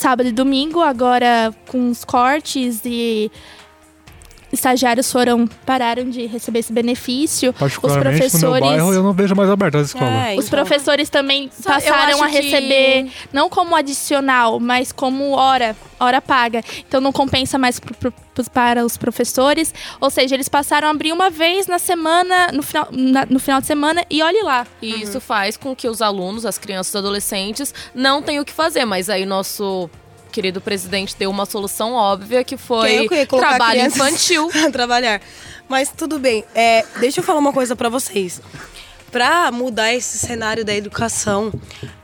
Speaker 5: sábado e domingo, agora com os cortes e estagiários foram pararam de receber esse benefício. Os
Speaker 3: Particularmente
Speaker 5: professores
Speaker 3: no meu bairro, eu não vejo mais aberto as escolas.
Speaker 4: É,
Speaker 5: Os
Speaker 4: então-
Speaker 5: professores também
Speaker 2: Só-
Speaker 5: passaram a
Speaker 2: acho que-
Speaker 5: receber, não como adicional, mas como hora, hora paga. Então não compensa mais pro- pro- para os professores. Ou seja, eles passaram a abrir uma vez na semana, no final, na- no final de semana, e olhe lá.
Speaker 2: E isso faz com que os alunos, as crianças e adolescentes, não tenham o que fazer. Mas aí nosso querido presidente deu uma solução óbvia que foi
Speaker 4: eu que
Speaker 2: trabalho infantil.
Speaker 4: trabalhar. Mas tudo bem. É, deixa eu falar uma coisa pra vocês. Para mudar esse cenário da educação,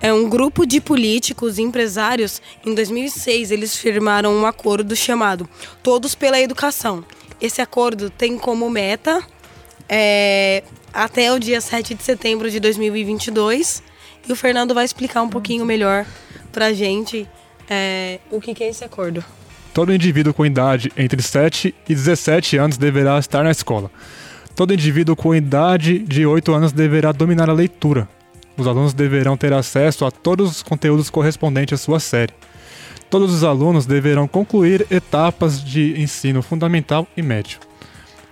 Speaker 4: é um grupo de políticos e empresários, em 2006, eles firmaram um acordo chamado Todos pela Educação. Esse acordo tem como meta, é, até o dia 7 de setembro de 2022, e o Fernando vai explicar um pouquinho melhor pra gente é, o que, que é esse acordo.
Speaker 3: Todo indivíduo com idade entre 7 e 17 anos deverá estar na escola. Todo indivíduo com idade de 8 anos deverá dominar a leitura. Os alunos deverão ter acesso a todos os conteúdos correspondentes à sua série. Todos os alunos deverão concluir etapas de ensino fundamental e médio.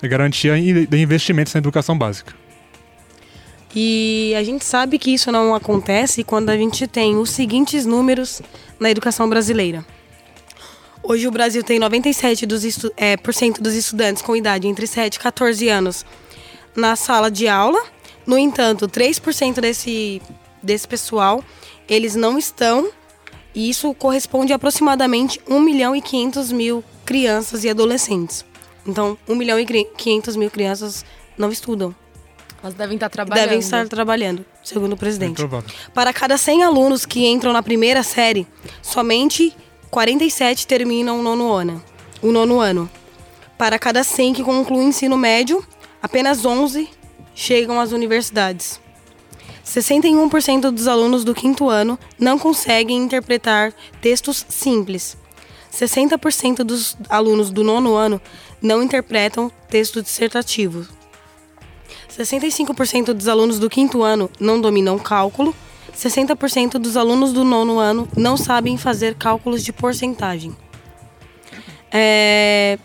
Speaker 3: É garantia de investimentos na educação básica.
Speaker 4: E a gente sabe que isso não acontece quando a gente tem os seguintes números na educação brasileira. Hoje o Brasil tem 97% dos, estu é, dos estudantes com idade entre 7 e 14 anos na sala de aula. No entanto, 3% desse, desse pessoal, eles não estão. E isso corresponde a aproximadamente 1 milhão e 500 mil crianças e adolescentes. Então, 1 milhão e 500 mil crianças não estudam.
Speaker 2: Mas devem estar trabalhando.
Speaker 4: Devem estar trabalhando, segundo o presidente. Para cada 100 alunos que entram na primeira série, somente 47 terminam o nono ano. O nono ano. Para cada 100 que concluem o ensino médio, apenas 11 chegam às universidades. 61% dos alunos do quinto ano não conseguem interpretar textos simples. 60% dos alunos do nono ano não interpretam texto dissertativo. 65% dos alunos do quinto ano não dominam cálculo. 60% dos alunos do nono ano não sabem fazer cálculos de porcentagem. É,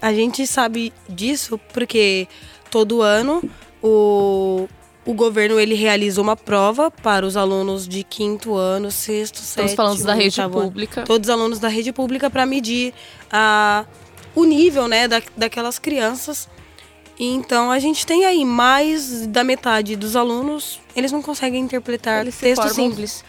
Speaker 4: A gente sabe disso porque todo ano o, o governo ele realiza uma prova para os alunos de quinto ano, sexto,
Speaker 2: Estamos
Speaker 4: sétimo,
Speaker 2: falando da rede
Speaker 4: ano.
Speaker 2: pública.
Speaker 4: Todos os alunos da rede pública para medir a, o nível né, da, daquelas crianças. E então a gente tem aí mais da metade dos alunos, eles não conseguem interpretar
Speaker 2: Eles se
Speaker 4: texto
Speaker 2: formam-
Speaker 4: simples.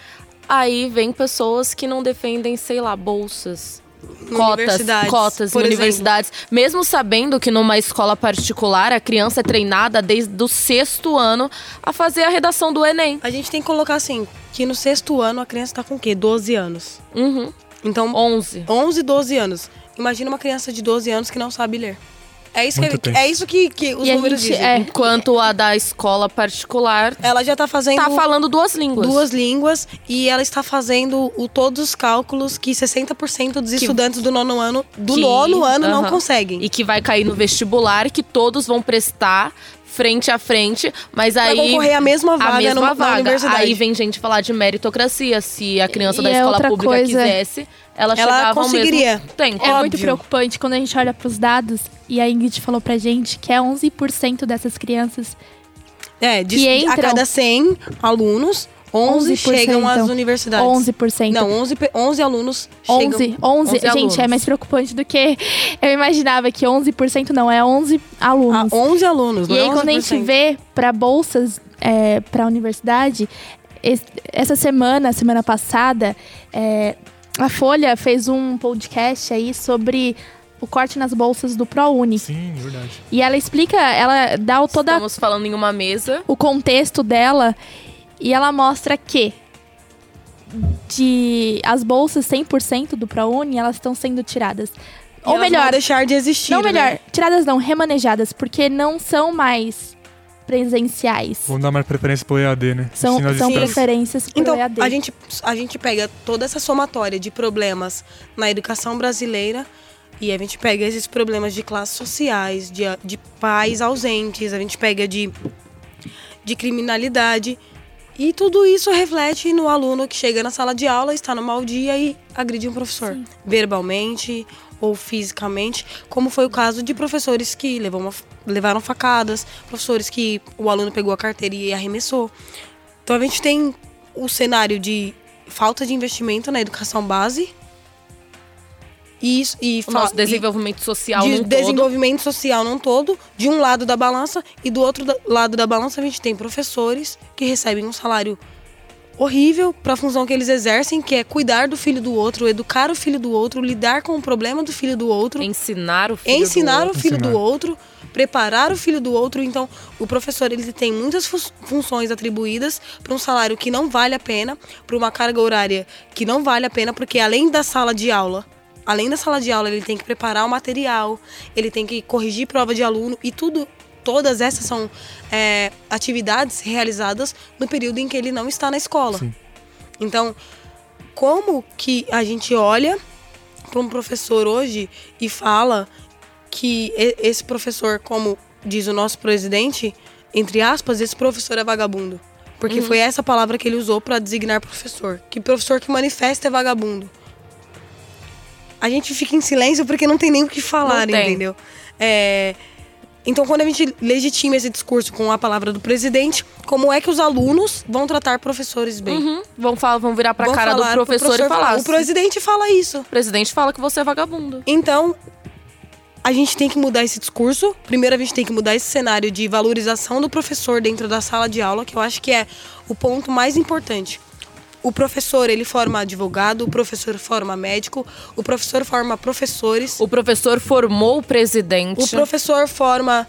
Speaker 2: Aí vem pessoas que não defendem, sei lá, bolsas. Cotas,
Speaker 4: universidades,
Speaker 2: cotas em universidades. Mesmo sabendo que numa escola particular a criança é treinada desde o sexto ano a fazer a redação do Enem.
Speaker 4: A gente tem que colocar assim, que no sexto ano a criança tá com o quê? 12 anos.
Speaker 2: Uhum.
Speaker 4: Então,
Speaker 2: 11.
Speaker 4: 11, 12 anos. Imagina uma criança de 12 anos que não sabe ler. É isso, que, é isso que, que os
Speaker 5: E
Speaker 4: números
Speaker 5: gente-
Speaker 4: dizem.
Speaker 5: é.
Speaker 2: Enquanto a da escola particular
Speaker 4: Ela já tá fazendo
Speaker 2: tá falando duas línguas.
Speaker 4: duas línguas e ela está fazendo o, todos os cálculos que 60% dos estudantes do nono ano do
Speaker 2: Que-
Speaker 4: nono ano não
Speaker 2: Aham.
Speaker 4: conseguem.
Speaker 2: E que vai cair no vestibular, que todos vão prestar frente a frente, mas
Speaker 4: Pra
Speaker 2: aí
Speaker 4: concorrer a mesma vaga
Speaker 2: a mesma
Speaker 4: numa- na
Speaker 2: vaga.
Speaker 4: universidade.
Speaker 2: Aí vem gente falar de meritocracia. Se a criança
Speaker 5: E
Speaker 2: da
Speaker 5: é
Speaker 2: escola pública
Speaker 5: coisa-
Speaker 2: quisesse, ela,
Speaker 4: Ela
Speaker 2: chegava
Speaker 4: conseguiria.
Speaker 2: ao mesmo tempo.
Speaker 5: É muito
Speaker 4: Óbvio.
Speaker 5: preocupante quando a gente olha para os dados e a Ingrid falou pra gente que é 11% dessas crianças
Speaker 4: É, de,
Speaker 5: que
Speaker 4: a
Speaker 5: entram-
Speaker 4: cada 100 alunos, 11 chegam às universidades.
Speaker 5: 11%.
Speaker 4: Não, 11, pe- 11 alunos chegam.
Speaker 5: 11, 11,
Speaker 2: 11
Speaker 5: gente,
Speaker 2: alunos.
Speaker 5: é mais preocupante do que eu imaginava que 11% não, é 11
Speaker 4: Ah,
Speaker 5: alunos.
Speaker 4: 11 alunos, não
Speaker 5: e
Speaker 4: é
Speaker 5: aí, quando a gente
Speaker 4: 11%.
Speaker 5: vê para bolsas é, para a universidade, es- essa semana, semana passada, é, a Folha fez um podcast aí sobre o corte nas bolsas do ProUni.
Speaker 3: Sim, verdade.
Speaker 5: E ela explica, ela dá o, toda
Speaker 2: Estamos falando em uma mesa.
Speaker 5: o contexto dela e ela mostra que de as bolsas 100% do ProUni, elas estão sendo tiradas.
Speaker 4: E
Speaker 5: Ou
Speaker 4: elas
Speaker 5: melhor,
Speaker 4: deixar de existir.
Speaker 5: não
Speaker 4: né?
Speaker 5: melhor, tiradas não, remanejadas, porque não são mais presenciais.
Speaker 3: Vamos dar mais preferência pro EAD, né?
Speaker 5: São, são preferências pro
Speaker 4: Então,
Speaker 5: EAD.
Speaker 4: a gente, a gente pega toda essa somatória de problemas na educação brasileira e a gente pega esses problemas de classes sociais, de, de pais ausentes, a gente pega de, de criminalidade E tudo isso reflete no aluno que chega na sala de aula, está no mau dia e agride um professor. Verbalmente ou fisicamente, como foi o caso de professores que levaram facadas, professores que o aluno pegou a carteira e arremessou. Então a gente tem o cenário de falta de investimento na educação base. E, isso, e,
Speaker 2: O nosso
Speaker 4: e-
Speaker 2: desenvolvimento social
Speaker 4: de
Speaker 2: num todo.
Speaker 4: desenvolvimento social num todo, de um lado da balança, e do outro da- lado da balança a gente tem professores que recebem um salário horrível para a função que eles exercem, que é cuidar do filho do outro, educar o filho do outro, lidar com o problema do filho do outro,
Speaker 2: Ensinar o filho
Speaker 4: ensinar
Speaker 2: do
Speaker 4: o filho
Speaker 3: Ensinar.
Speaker 4: do outro, preparar o filho do outro. Então, o professor ele tem muitas fu- funções atribuídas para um salário que não vale a pena, para uma carga horária que não vale a pena, porque além da sala de aula, além da sala de aula, ele tem que preparar o material, ele tem que corrigir prova de aluno e tudo. Todas essas são é, atividades realizadas no período em que ele não está na escola.
Speaker 3: Sim.
Speaker 4: Então, como que a gente olha para um professor hoje e fala que esse professor, como diz o nosso presidente, entre aspas, esse professor é vagabundo. Porque foi essa palavra que ele usou para designar professor. Que professor que manifesta é vagabundo. A gente fica em silêncio porque não tem nem o que falar, entendeu? É, Então, quando a gente legitima esse discurso com a palavra do presidente, como é que os alunos vão tratar professores bem?
Speaker 2: Uhum. Vão, falar, vão virar pra
Speaker 4: Vão
Speaker 2: cara do
Speaker 4: falar pro
Speaker 2: professor, e falar.
Speaker 4: O presidente fala isso.
Speaker 2: O presidente fala que você é vagabundo.
Speaker 4: Então, a gente tem que mudar esse discurso. Primeiro, a gente tem que mudar esse cenário de valorização do professor dentro da sala de aula, que eu acho que é o ponto mais importante. O professor, ele forma advogado, o professor forma médico, o professor forma professores,
Speaker 2: O professor formou o presidente.
Speaker 4: o professor forma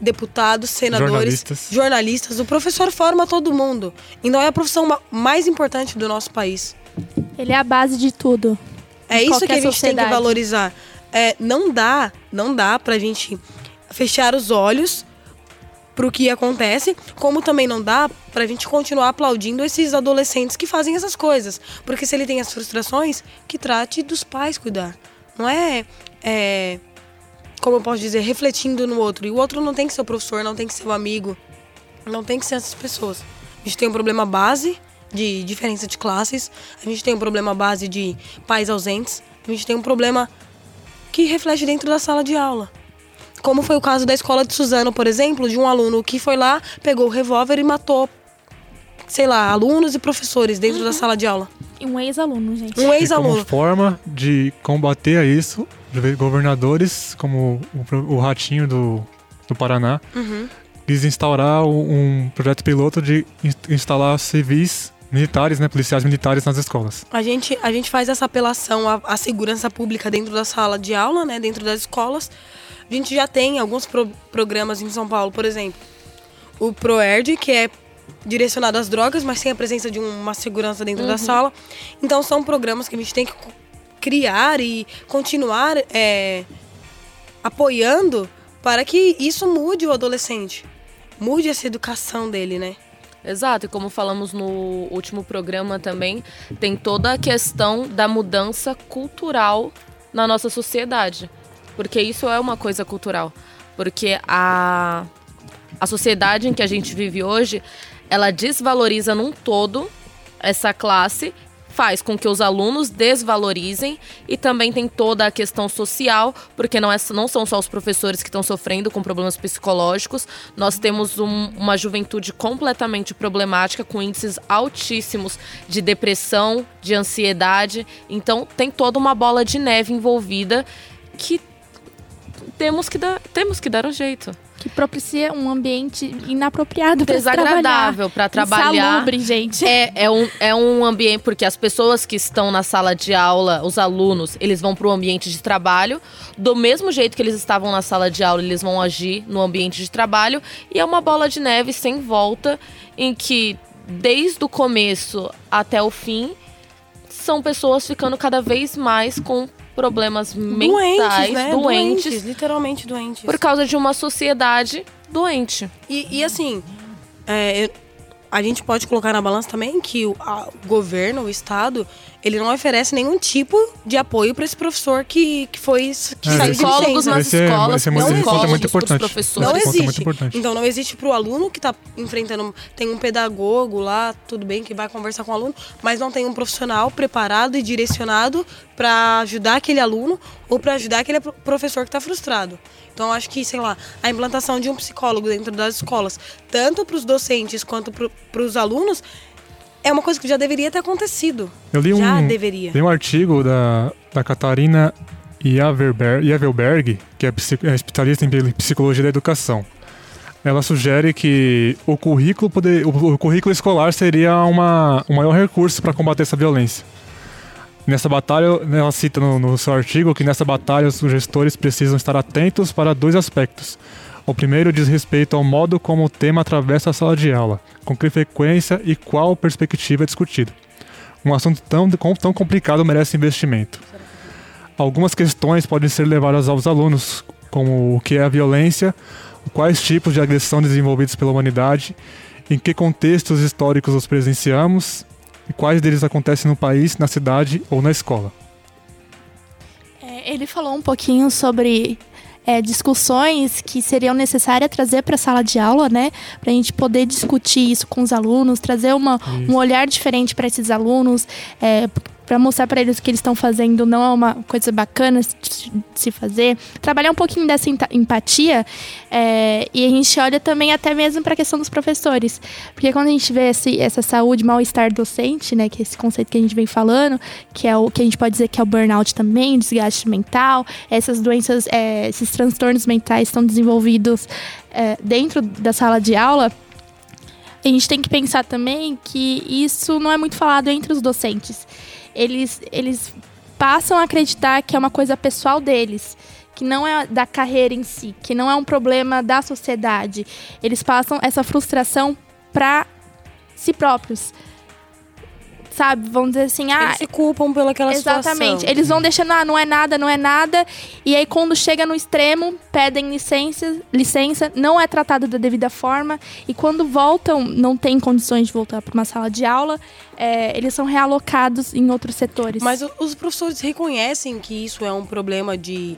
Speaker 4: deputados, senadores,
Speaker 3: Jornalistas.
Speaker 4: jornalistas, o professor forma todo mundo. Então é a profissão ma- mais importante do nosso país.
Speaker 5: Ele é a base de tudo.
Speaker 4: É isso que a gente tem
Speaker 5: sociedade.
Speaker 4: que valorizar. É, não dá, não dá pra gente fechar os olhos pro que acontece, como também não dá pra gente continuar aplaudindo esses adolescentes que fazem essas coisas. Porque se ele tem as frustrações, que trate dos pais cuidar. Não é, é como eu posso dizer, refletindo no outro. E o outro não tem que ser o professor, não tem que ser o amigo, não tem que ser essas pessoas. A gente tem um problema base de diferença de classes, a gente tem um problema base de pais ausentes, a gente tem um problema que reflete dentro da sala de aula. Como foi o caso da escola de Suzano, por exemplo, de um aluno que foi lá, pegou o revólver e matou, sei lá, alunos e professores dentro da sala de aula.
Speaker 5: E um ex-aluno, gente.
Speaker 4: Um
Speaker 3: E como
Speaker 4: ex-aluno.
Speaker 3: forma de combater a isso, governadores, como o, Ratinho do, do Paraná,
Speaker 4: Uhum.
Speaker 3: quis instaurar um projeto piloto de ins- instalar civis militares, né, policiais militares nas escolas.
Speaker 4: A gente, a gente faz essa apelação à, à segurança pública dentro da sala de aula, né, dentro das escolas. A gente já tem alguns pro- programas em São Paulo, por exemplo, o ProERD, que é direcionado às drogas, mas sem a presença de uma segurança dentro da sala. Então são programas que a gente tem que criar e continuar é, apoiando para que isso mude o adolescente, mude essa educação dele, né?
Speaker 2: Exato, e como falamos no último programa também, tem toda a questão da mudança cultural na nossa sociedade. Porque isso é uma coisa cultural. Porque a, a sociedade em que a gente vive hoje, ela desvaloriza num todo essa classe, faz com que os alunos desvalorizem e também tem toda a questão social, porque não, é, não são só os professores que estão sofrendo com problemas psicológicos, nós temos um- uma juventude completamente problemática, com índices altíssimos de depressão, de ansiedade, então tem toda uma bola de neve envolvida que temos que dar, temos que dar um jeito.
Speaker 5: Que propicia um ambiente inapropriado para
Speaker 2: Desagradável para trabalhar.
Speaker 5: Insalubre, gente.
Speaker 2: É, é, um, é um ambiente, porque as pessoas que estão na sala de aula, os alunos, eles vão para o ambiente de trabalho. Do mesmo jeito que eles estavam na sala de aula, eles vão agir no ambiente de trabalho. E é uma bola de neve sem volta, em que, desde o começo até o fim, são pessoas ficando cada vez mais com problemas mentais,
Speaker 4: doentes, né?
Speaker 2: doentes,
Speaker 4: literalmente doentes.
Speaker 2: por causa de uma sociedade doente.
Speaker 4: E, e assim, é, a gente pode colocar na balança também que o, a- o governo, o Estado, ele não oferece nenhum tipo de apoio para esse professor que, que foi que
Speaker 3: É,
Speaker 4: saiu de
Speaker 2: Psicólogos
Speaker 4: licença.
Speaker 2: nas
Speaker 3: Esse
Speaker 2: escolas,
Speaker 3: esse é muito-
Speaker 4: ponto é
Speaker 3: muito importante.
Speaker 2: professores.
Speaker 4: Não
Speaker 3: é
Speaker 4: existe. Então não existe para o aluno que está enfrentando. Tem um pedagogo lá, tudo bem, que vai conversar com o aluno, mas não tem um profissional preparado e direcionado para ajudar aquele aluno ou para ajudar aquele pro- professor que está frustrado. Então eu acho que, sei lá, a implantação de um psicólogo dentro das escolas, tanto para os docentes quanto para os alunos, é uma coisa que já deveria ter acontecido.
Speaker 3: Eu li um,
Speaker 4: Já deveria.
Speaker 3: li um artigo da, da Catarina Iavelberg, que é, é especialista em psicologia da educação. Ela sugere que o currículo, poder, o, o currículo escolar seria uma, um maior recurso para combater essa violência. Nessa batalha, ela cita no, no seu artigo que nessa batalha os gestores precisam estar atentos para dois aspectos. O primeiro diz respeito ao modo como o tema atravessa a sala de aula, com que frequência e qual perspectiva é discutido. Um assunto tão, tão complicado merece investimento. Algumas questões podem ser levadas aos alunos, como o que é a violência, quais tipos de agressão desenvolvidos pela humanidade, em que contextos históricos os presenciamos e quais deles acontecem no país, na cidade ou na escola.
Speaker 5: É, ele falou um pouquinho sobre é, discussões que seriam necessárias trazer para a sala de aula, né? Para a gente poder discutir isso com os alunos, trazer uma, um olhar diferente para esses alunos, é, para mostrar para eles o que eles estão fazendo não é uma coisa bacana de se fazer. Trabalhar um pouquinho dessa empatia é, e a gente olha também até mesmo para a questão dos professores. Porque quando a gente vê esse, essa saúde, mal-estar docente, né? Que é esse conceito que a gente vem falando, que é o que a gente pode dizer que é o burnout também, desgaste mental, essas doenças, é, esses transtornos mentais estão desenvolvidos é, dentro da sala de aula. A gente tem que pensar também que isso não é muito falado entre os docentes. Eles, eles passam a acreditar que é uma coisa pessoal deles, que não é da carreira em si, que não é um problema da sociedade. Eles passam essa frustração para si próprios. Sabe? Vamos dizer assim, ah,
Speaker 4: Eles se culpam pelaquela
Speaker 5: Exatamente.
Speaker 4: situação.
Speaker 5: Eles vão deixando, ah, não é nada, não é nada. E aí, quando chega no extremo, pedem licença, licença, não é tratado da devida forma. E quando voltam, não tem condições de voltar para uma sala de aula, é, eles são realocados em outros setores.
Speaker 4: Mas os professores reconhecem que isso é um problema de,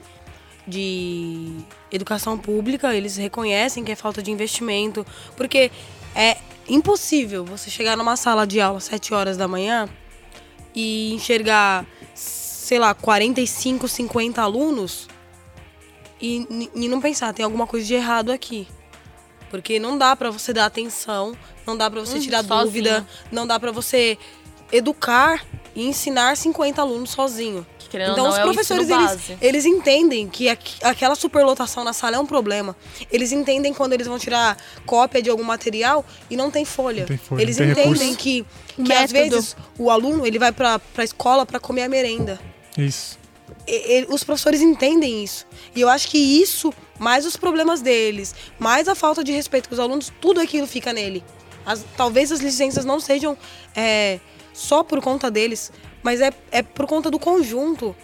Speaker 4: de educação pública, eles reconhecem que é falta de investimento, porque é impossível você chegar numa sala de aula às 7 horas da manhã e enxergar, sei lá, 45, 50 alunos e, e não pensar, tem alguma coisa de errado aqui. Porque não dá pra você dar atenção, não dá pra você
Speaker 2: Hum,
Speaker 4: tirar
Speaker 2: sozinho.
Speaker 4: dúvida, não dá pra você educar e ensinar 50 alunos sozinho.
Speaker 2: Que, querendo ou
Speaker 4: Então
Speaker 2: não,
Speaker 4: os
Speaker 2: é o
Speaker 4: professores
Speaker 2: ensino
Speaker 4: eles,
Speaker 2: base.
Speaker 4: eles entendem que aqu- aquela superlotação na sala é um problema. Eles entendem quando eles vão tirar cópia de algum material e não tem folha.
Speaker 3: Não tem folha,
Speaker 4: eles
Speaker 3: não tem
Speaker 4: entendem
Speaker 3: recurso.
Speaker 4: que, que às vezes o aluno ele vai pra, pra escola pra comer a merenda.
Speaker 3: Isso.
Speaker 4: E- e- os professores entendem isso. E eu acho que isso, mais os problemas deles, mais a falta de respeito com os alunos, tudo aquilo fica nele. As- talvez as licenças não sejam é, só por conta deles, mas é, é por conta do conjunto.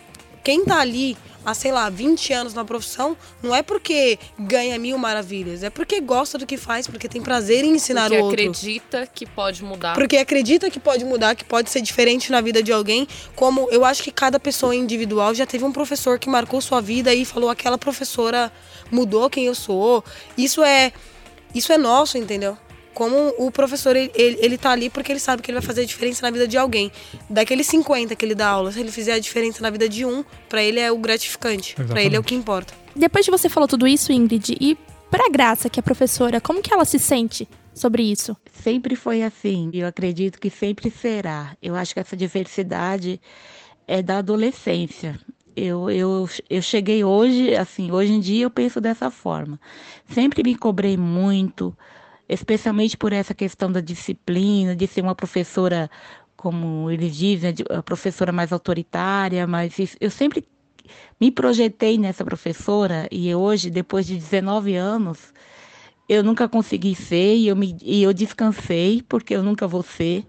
Speaker 4: Quem tá ali há, sei lá, 20 anos na profissão, não é porque ganha mil maravilhas, é porque gosta do que faz, porque tem prazer em ensinar
Speaker 2: Porque
Speaker 4: o outro.
Speaker 2: acredita que pode mudar.
Speaker 4: Porque acredita que pode mudar, que pode ser diferente na vida de alguém. Como eu acho que cada pessoa individual já teve um professor que marcou sua vida e falou aquela professora mudou quem eu sou. Isso é isso é nosso, entendeu? Como o professor, ele, ele, ele tá ali porque ele sabe que ele vai fazer a diferença na vida de alguém. Daqueles 50 que ele dá aula, se ele fizer a diferença na vida de um, pra ele é o gratificante. Pra ele é o que importa.
Speaker 5: Depois de você falou tudo isso, Ingrid, e pra Graça, que é professora, como que ela se sente sobre isso?
Speaker 6: Sempre foi assim, e eu acredito que sempre será. Eu acho que essa diversidade é da adolescência. Eu, eu, eu cheguei hoje, assim, hoje em dia eu penso dessa forma. Sempre me cobrei muito, especialmente por essa questão da disciplina, de ser uma professora, como eles dizem, a professora mais autoritária, mas eu sempre me projetei nessa professora e hoje, depois de 19 anos, eu nunca consegui ser e eu, me, e eu descansei, porque eu nunca vou ser.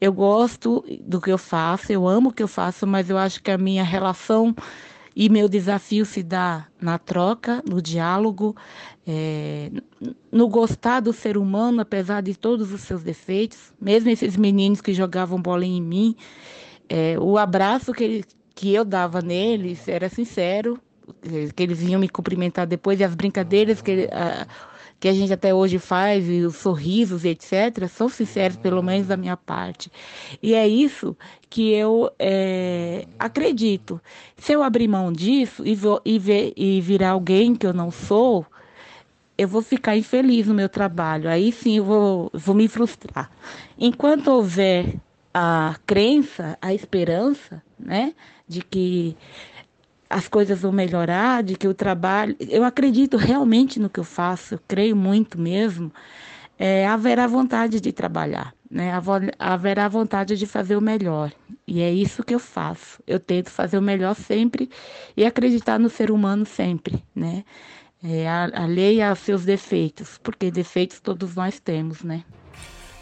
Speaker 6: Eu gosto do que eu faço, eu amo o que eu faço, mas eu acho que a minha relação e meu desafio se dá na troca, no diálogo, é, no gostar do ser humano, apesar de todos os seus defeitos. Mesmo esses meninos que jogavam bola em mim, É, o abraço que, ele, que eu dava neles era sincero, que eles vinham me cumprimentar depois, e as brincadeiras que, a, que a gente até hoje faz, e os sorrisos, etc., são sinceros, pelo menos da minha parte. E é isso que eu é, acredito. Se eu abrir mão disso e, vou, e, ver, e virar alguém que eu não sou, eu vou ficar infeliz no meu trabalho. Aí sim eu vou, vou me frustrar. Enquanto houver a crença, a esperança, né, de que as coisas vão melhorar, de que o trabalho. Eu acredito realmente no que eu faço, eu creio muito mesmo. É, haverá vontade de trabalhar, né? haverá vontade de fazer o melhor. E é isso que eu faço. Eu tento fazer o melhor sempre e acreditar no ser humano sempre, né? É, alheia aos seus defeitos, porque defeitos todos nós temos, né?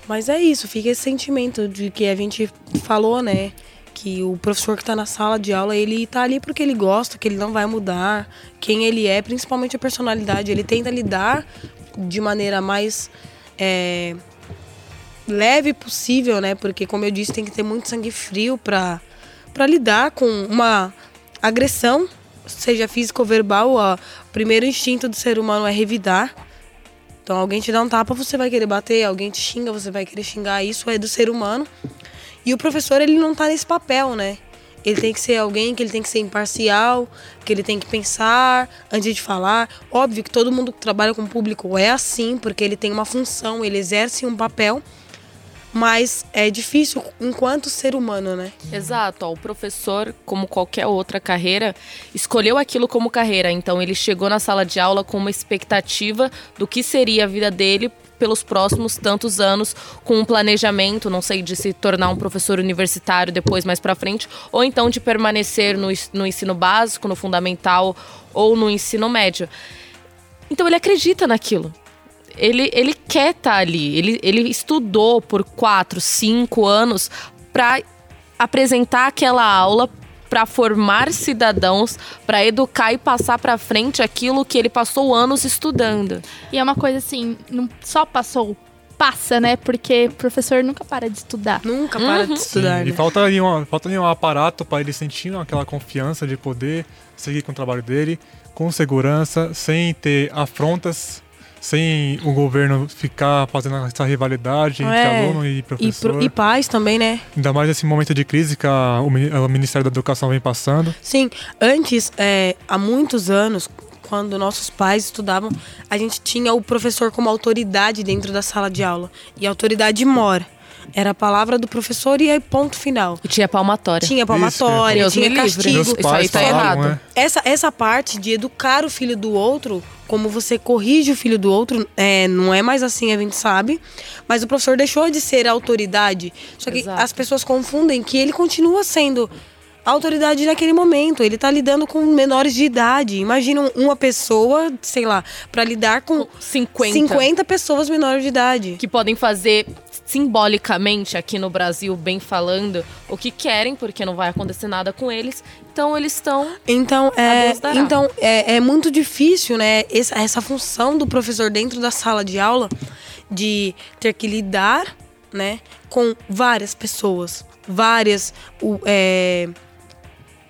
Speaker 4: Mas é isso, fica esse sentimento de que a gente falou, né? Que o professor que está na sala de aula, ele está ali porque ele gosta, que ele não vai mudar quem ele é, principalmente a personalidade. Ele tenta lidar de maneira mais é, leve possível, né? Porque, como eu disse, tem que ter muito sangue frio para lidar com uma agressão, seja física ou verbal. O primeiro instinto do ser humano é revidar. Então, alguém te dá um tapa, você vai querer bater, alguém te xinga, você vai querer xingar. Isso é do ser humano. E o professor, ele não tá nesse papel, né? Ele tem que ser alguém que ele tem que ser imparcial, que ele tem que pensar antes de falar. Óbvio que todo mundo que trabalha com o público é assim, porque ele tem uma função, ele exerce um papel mas é difícil enquanto ser humano, né?
Speaker 2: Exato. Ó, o professor, como qualquer outra carreira, escolheu aquilo como carreira. Então ele chegou na sala de aula com uma expectativa do que seria a vida dele pelos próximos tantos anos com um planejamento, não sei, de se tornar um professor universitário depois mais para frente, ou então de permanecer no, no ensino básico, no fundamental ou no ensino médio. Então ele acredita naquilo ele, ele quer estar tá ali. Ele, ele estudou por quatro, cinco anos para apresentar aquela aula para formar cidadãos, para educar e passar para frente aquilo que ele passou anos estudando.
Speaker 5: E é uma coisa assim, não só passou, passa, né? Porque o professor nunca para de estudar.
Speaker 4: Nunca para uhum. de estudar. Sim,
Speaker 3: né? E falta ali, um, falta ali um aparato para ele sentir aquela confiança de poder seguir com o trabalho dele com segurança, sem ter afrontas sem o governo ficar fazendo essa rivalidade entre é, aluno e professor.
Speaker 4: E, e, pais também, né?
Speaker 3: Ainda mais nesse momento de crise que a, o, Ministério da Educação vem passando.
Speaker 4: Sim, antes, é, há muitos anos, quando nossos pais estudavam, a gente tinha o professor como autoridade dentro da sala de aula. E a autoridade mora. Era a palavra do professor e aí ponto final.
Speaker 2: E tinha palmatória.
Speaker 4: Tinha palmatória, Isso, tinha castigo.
Speaker 2: Isso aí tá errado. É.
Speaker 4: Essa, essa parte de educar o filho do outro, como você corrige o filho do outro, é, não é mais assim, a gente sabe. Mas o professor deixou de ser autoridade. Só que Exato. as pessoas confundem que ele continua sendo autoridade naquele momento. Ele está lidando com menores de idade. Imagina uma pessoa, sei lá, para lidar com 50. 50 pessoas menores de idade.
Speaker 2: Que podem fazer simbolicamente aqui no Brasil, bem falando, o que querem, porque não vai acontecer nada com eles. Então eles estão.
Speaker 4: Então é, então é, é muito difícil, né? Essa, essa função do professor dentro da sala de aula de ter que lidar, né, com várias pessoas, várias é,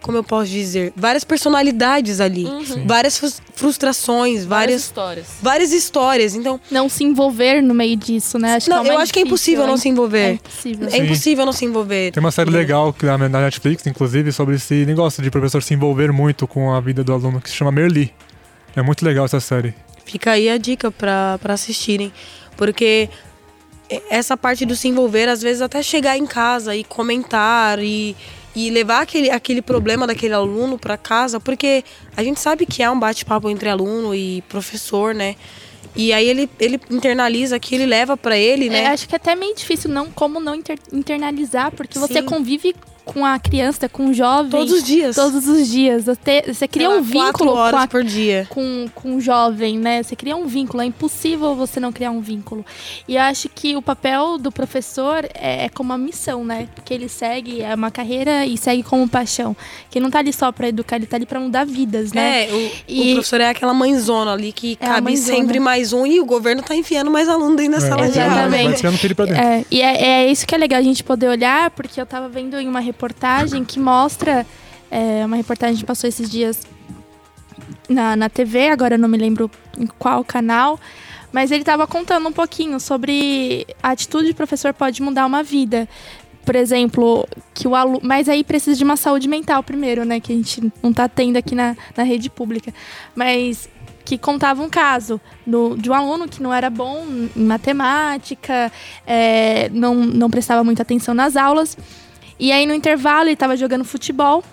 Speaker 4: como eu posso dizer, várias personalidades ali, uhum. várias frustrações, várias, várias,
Speaker 2: histórias.
Speaker 4: Várias histórias. Então,
Speaker 5: não se envolver no meio disso, né?
Speaker 4: Acho não, é eu acho que é impossível não se envolver. É impossível. É impossível não se envolver.
Speaker 3: Tem uma série legal que na Netflix, inclusive, sobre esse negócio de professor se envolver muito com a vida do aluno, que se chama Merli. É muito legal essa série.
Speaker 4: Fica aí a dica para assistirem, porque essa parte do se envolver, às vezes até chegar em casa e comentar e e levar aquele, aquele problema daquele aluno para casa, porque a gente sabe que é um bate-papo entre aluno e professor, né? E aí ele, ele internaliza aquilo e leva para ele, né?
Speaker 5: É, acho que é até meio difícil não como não inter, internalizar, porque Sim. você convive com a criança, com o jovem.
Speaker 4: Todos os dias.
Speaker 5: Todos os dias. Você, você cria um vínculo
Speaker 4: horas
Speaker 5: com, a,
Speaker 4: por dia.
Speaker 5: Com, com o jovem, né? Você cria um vínculo. É impossível você não criar um vínculo. E eu acho que o papel do professor é, é como uma missão, né? Que ele segue, é uma carreira e segue como paixão. Que não tá ali só para educar, ele tá ali para mudar vidas, né?
Speaker 4: É, o, e... o professor é aquela mãezona ali que é cabe sempre mais um e o governo tá enfiando mais aluno dentro da é, sala de aula.
Speaker 5: Exatamente. É, e é, é isso que é legal a gente poder olhar, porque eu tava vendo em uma reportagem que mostra. é, uma reportagem que passou esses dias na, na TV, agora não me lembro em qual canal. Mas ele estava contando um pouquinho sobre a atitude do professor pode mudar uma vida. Por exemplo, que o aluno. Mas aí precisa de uma saúde mental primeiro, né? Que a gente não tá tendo aqui na, na rede pública. Mas que contava um caso do, de um aluno que não era bom em matemática, é, não, não prestava muita atenção nas aulas. E aí, no intervalo, ele estava jogando futebol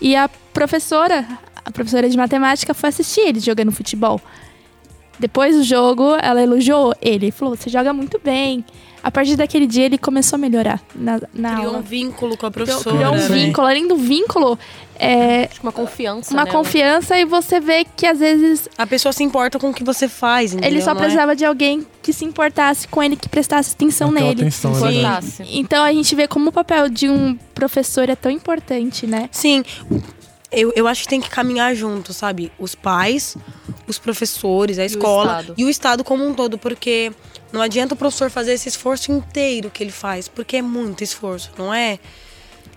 Speaker 5: e a professora, a professora de matemática, foi assistir ele jogando futebol. Depois do jogo, ela elogiou ele. Falou: Você joga muito bem. A partir daquele dia, ele começou a melhorar na, na
Speaker 4: Criou
Speaker 5: aula.
Speaker 4: um vínculo com a professora.
Speaker 5: criou um
Speaker 4: né?
Speaker 5: vínculo. Além do vínculo, é
Speaker 2: Acho que uma confiança,
Speaker 5: uma
Speaker 2: né?
Speaker 5: confiança e você vê que às vezes
Speaker 4: A pessoa se importa com o que você faz, entendeu?
Speaker 5: ele só
Speaker 4: Não é?
Speaker 5: precisava de alguém que se importasse com ele, que prestasse atenção
Speaker 3: Aquela
Speaker 5: nele.
Speaker 3: atenção, é.
Speaker 2: Importasse.
Speaker 5: Então a gente vê como o papel de um professor é tão importante, né?
Speaker 4: Sim, eu, eu acho que tem que caminhar junto, sabe? Os pais, os professores, a escola
Speaker 2: Estado.
Speaker 4: e o Estado como um todo, porque não adianta o professor fazer esse esforço inteiro que ele faz, porque é muito esforço, não é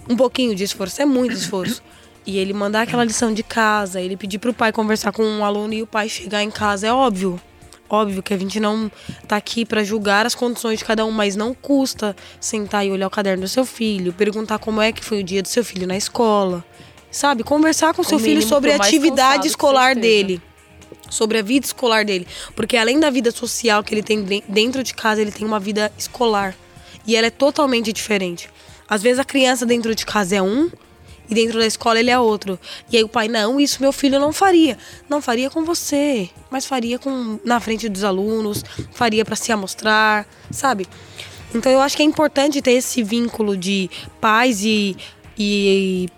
Speaker 4: um pouquinho de esforço, é muito esforço. E ele mandar aquela lição de casa, ele pedir pro pai conversar com um aluno e o pai chegar em casa, é óbvio. Óbvio que a gente não tá aqui pra julgar as condições de cada um, mas não custa sentar e olhar o caderno do seu filho, perguntar como é que foi o dia do seu filho na escola. Sabe? Conversar com seu filho sobre a atividade
Speaker 2: cansado
Speaker 4: escolar dele. Sobre a vida escolar dele. Porque além da vida social que ele tem de- dentro de casa, ele tem uma vida escolar. E ela é totalmente diferente. Às vezes a criança dentro de casa é um e dentro da escola ele é outro. E aí o pai, não, isso meu filho não faria. Não faria com você, mas faria com na frente dos alunos, faria para se amostrar, sabe? Então eu acho que é importante ter esse vínculo de pais e, e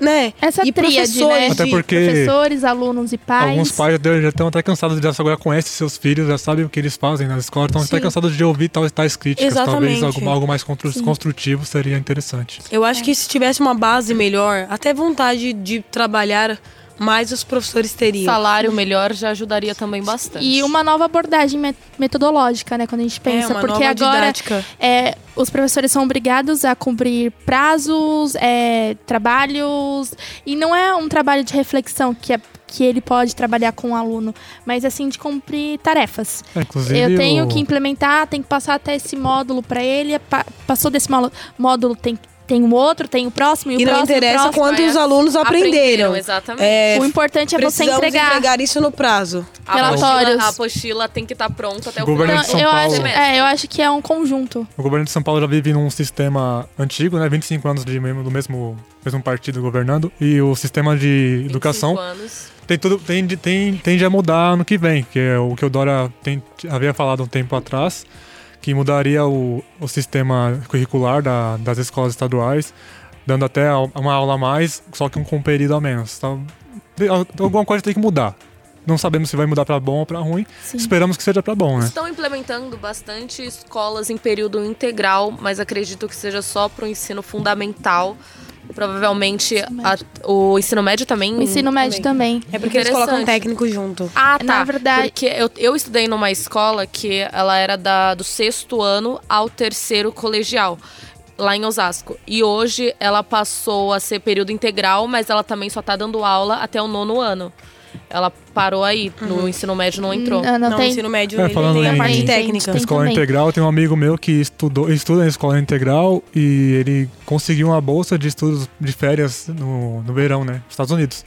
Speaker 4: né?
Speaker 5: Essa
Speaker 4: e
Speaker 5: tríade, né?
Speaker 4: professores
Speaker 3: Até
Speaker 4: de-
Speaker 3: porque-
Speaker 5: Professores, alunos e pais.
Speaker 3: Alguns pais já estão até cansados de agora conhecem seus filhos, já sabem o que eles fazem na escola, estão até
Speaker 4: Sim.
Speaker 3: cansados de ouvir tais, tais críticas. Talvez
Speaker 4: Exatamente.
Speaker 3: algo, algo mais constru- construtivo seria interessante.
Speaker 4: Eu acho que se tivesse uma base melhor, até vontade de trabalhar mais os professores teriam.
Speaker 2: Salário melhor já ajudaria também bastante.
Speaker 5: E uma nova abordagem met- metodológica, né? Quando a gente pensa.
Speaker 4: É, uma
Speaker 5: porque
Speaker 4: nova
Speaker 5: agora
Speaker 4: didática.
Speaker 5: é, os professores são obrigados a cumprir prazos, é, trabalhos. E não é um trabalho de reflexão que, é, que ele pode trabalhar com o aluno, mas assim de cumprir tarefas.
Speaker 3: É, inclusive,
Speaker 5: Eu tenho
Speaker 3: o-
Speaker 5: que implementar, tem que passar até esse módulo para ele. pa- passou desse módulo, módulo tem, tem um outro, tem o próximo e o
Speaker 4: E não
Speaker 5: próximo. e o
Speaker 4: interessa
Speaker 5: próximo.
Speaker 4: quanto os alunos aprenderam.
Speaker 2: Exatamente.
Speaker 4: É,
Speaker 5: O importante é você
Speaker 4: precisamos
Speaker 5: entregar.
Speaker 4: isso no prazo.
Speaker 2: A
Speaker 5: relatórios.
Speaker 2: apostila, a apostila tem que estar pronta até o
Speaker 3: Governo
Speaker 2: final.
Speaker 3: de São
Speaker 5: eu,
Speaker 3: Paulo.
Speaker 5: acho, é, eu acho que é um conjunto.
Speaker 3: O governo de São Paulo já vive num sistema antigo, né? 25 anos de mesmo, do mesmo, mesmo partido governando. E o sistema de
Speaker 2: 25
Speaker 3: educação
Speaker 2: anos.
Speaker 3: tem tudo, tem, tem, tende a mudar no que vem, que é o que o Dora tem, havia falado um tempo atrás, que mudaria o, o sistema curricular da- das escolas estaduais, dando até uma aula a mais, só que um com um período a menos. Então, alguma coisa tem que mudar. Não sabemos se vai mudar pra bom ou pra ruim.
Speaker 5: Sim.
Speaker 3: Esperamos que seja pra bom, né?
Speaker 2: Estão implementando bastante escolas em período integral, mas acredito que seja só para o ensino fundamental. Provavelmente a- o ensino médio também.
Speaker 5: O ensino médio também.
Speaker 4: É porque eles colocam técnico junto.
Speaker 2: Ah, tá.
Speaker 5: Na verdade-
Speaker 2: Porque eu, eu estudei numa escola que ela era da, do sexto ano ao terceiro colegial, lá em Osasco. E hoje ela passou a ser período integral, mas ela também só tá dando aula até o nono ano. Ela parou aí, no ensino médio não entrou.
Speaker 5: Não, não
Speaker 4: Não,
Speaker 5: tem.
Speaker 4: o ensino médio
Speaker 3: É,
Speaker 4: ele
Speaker 3: falando
Speaker 4: tem a
Speaker 3: em-
Speaker 4: parte
Speaker 3: Tem,
Speaker 4: técnica.
Speaker 5: tem.
Speaker 3: escola
Speaker 5: também.
Speaker 3: integral, tem um amigo meu que estudou, estuda na escola integral e ele conseguiu uma bolsa de estudos de férias no, no verão, né? Nos Estados Unidos.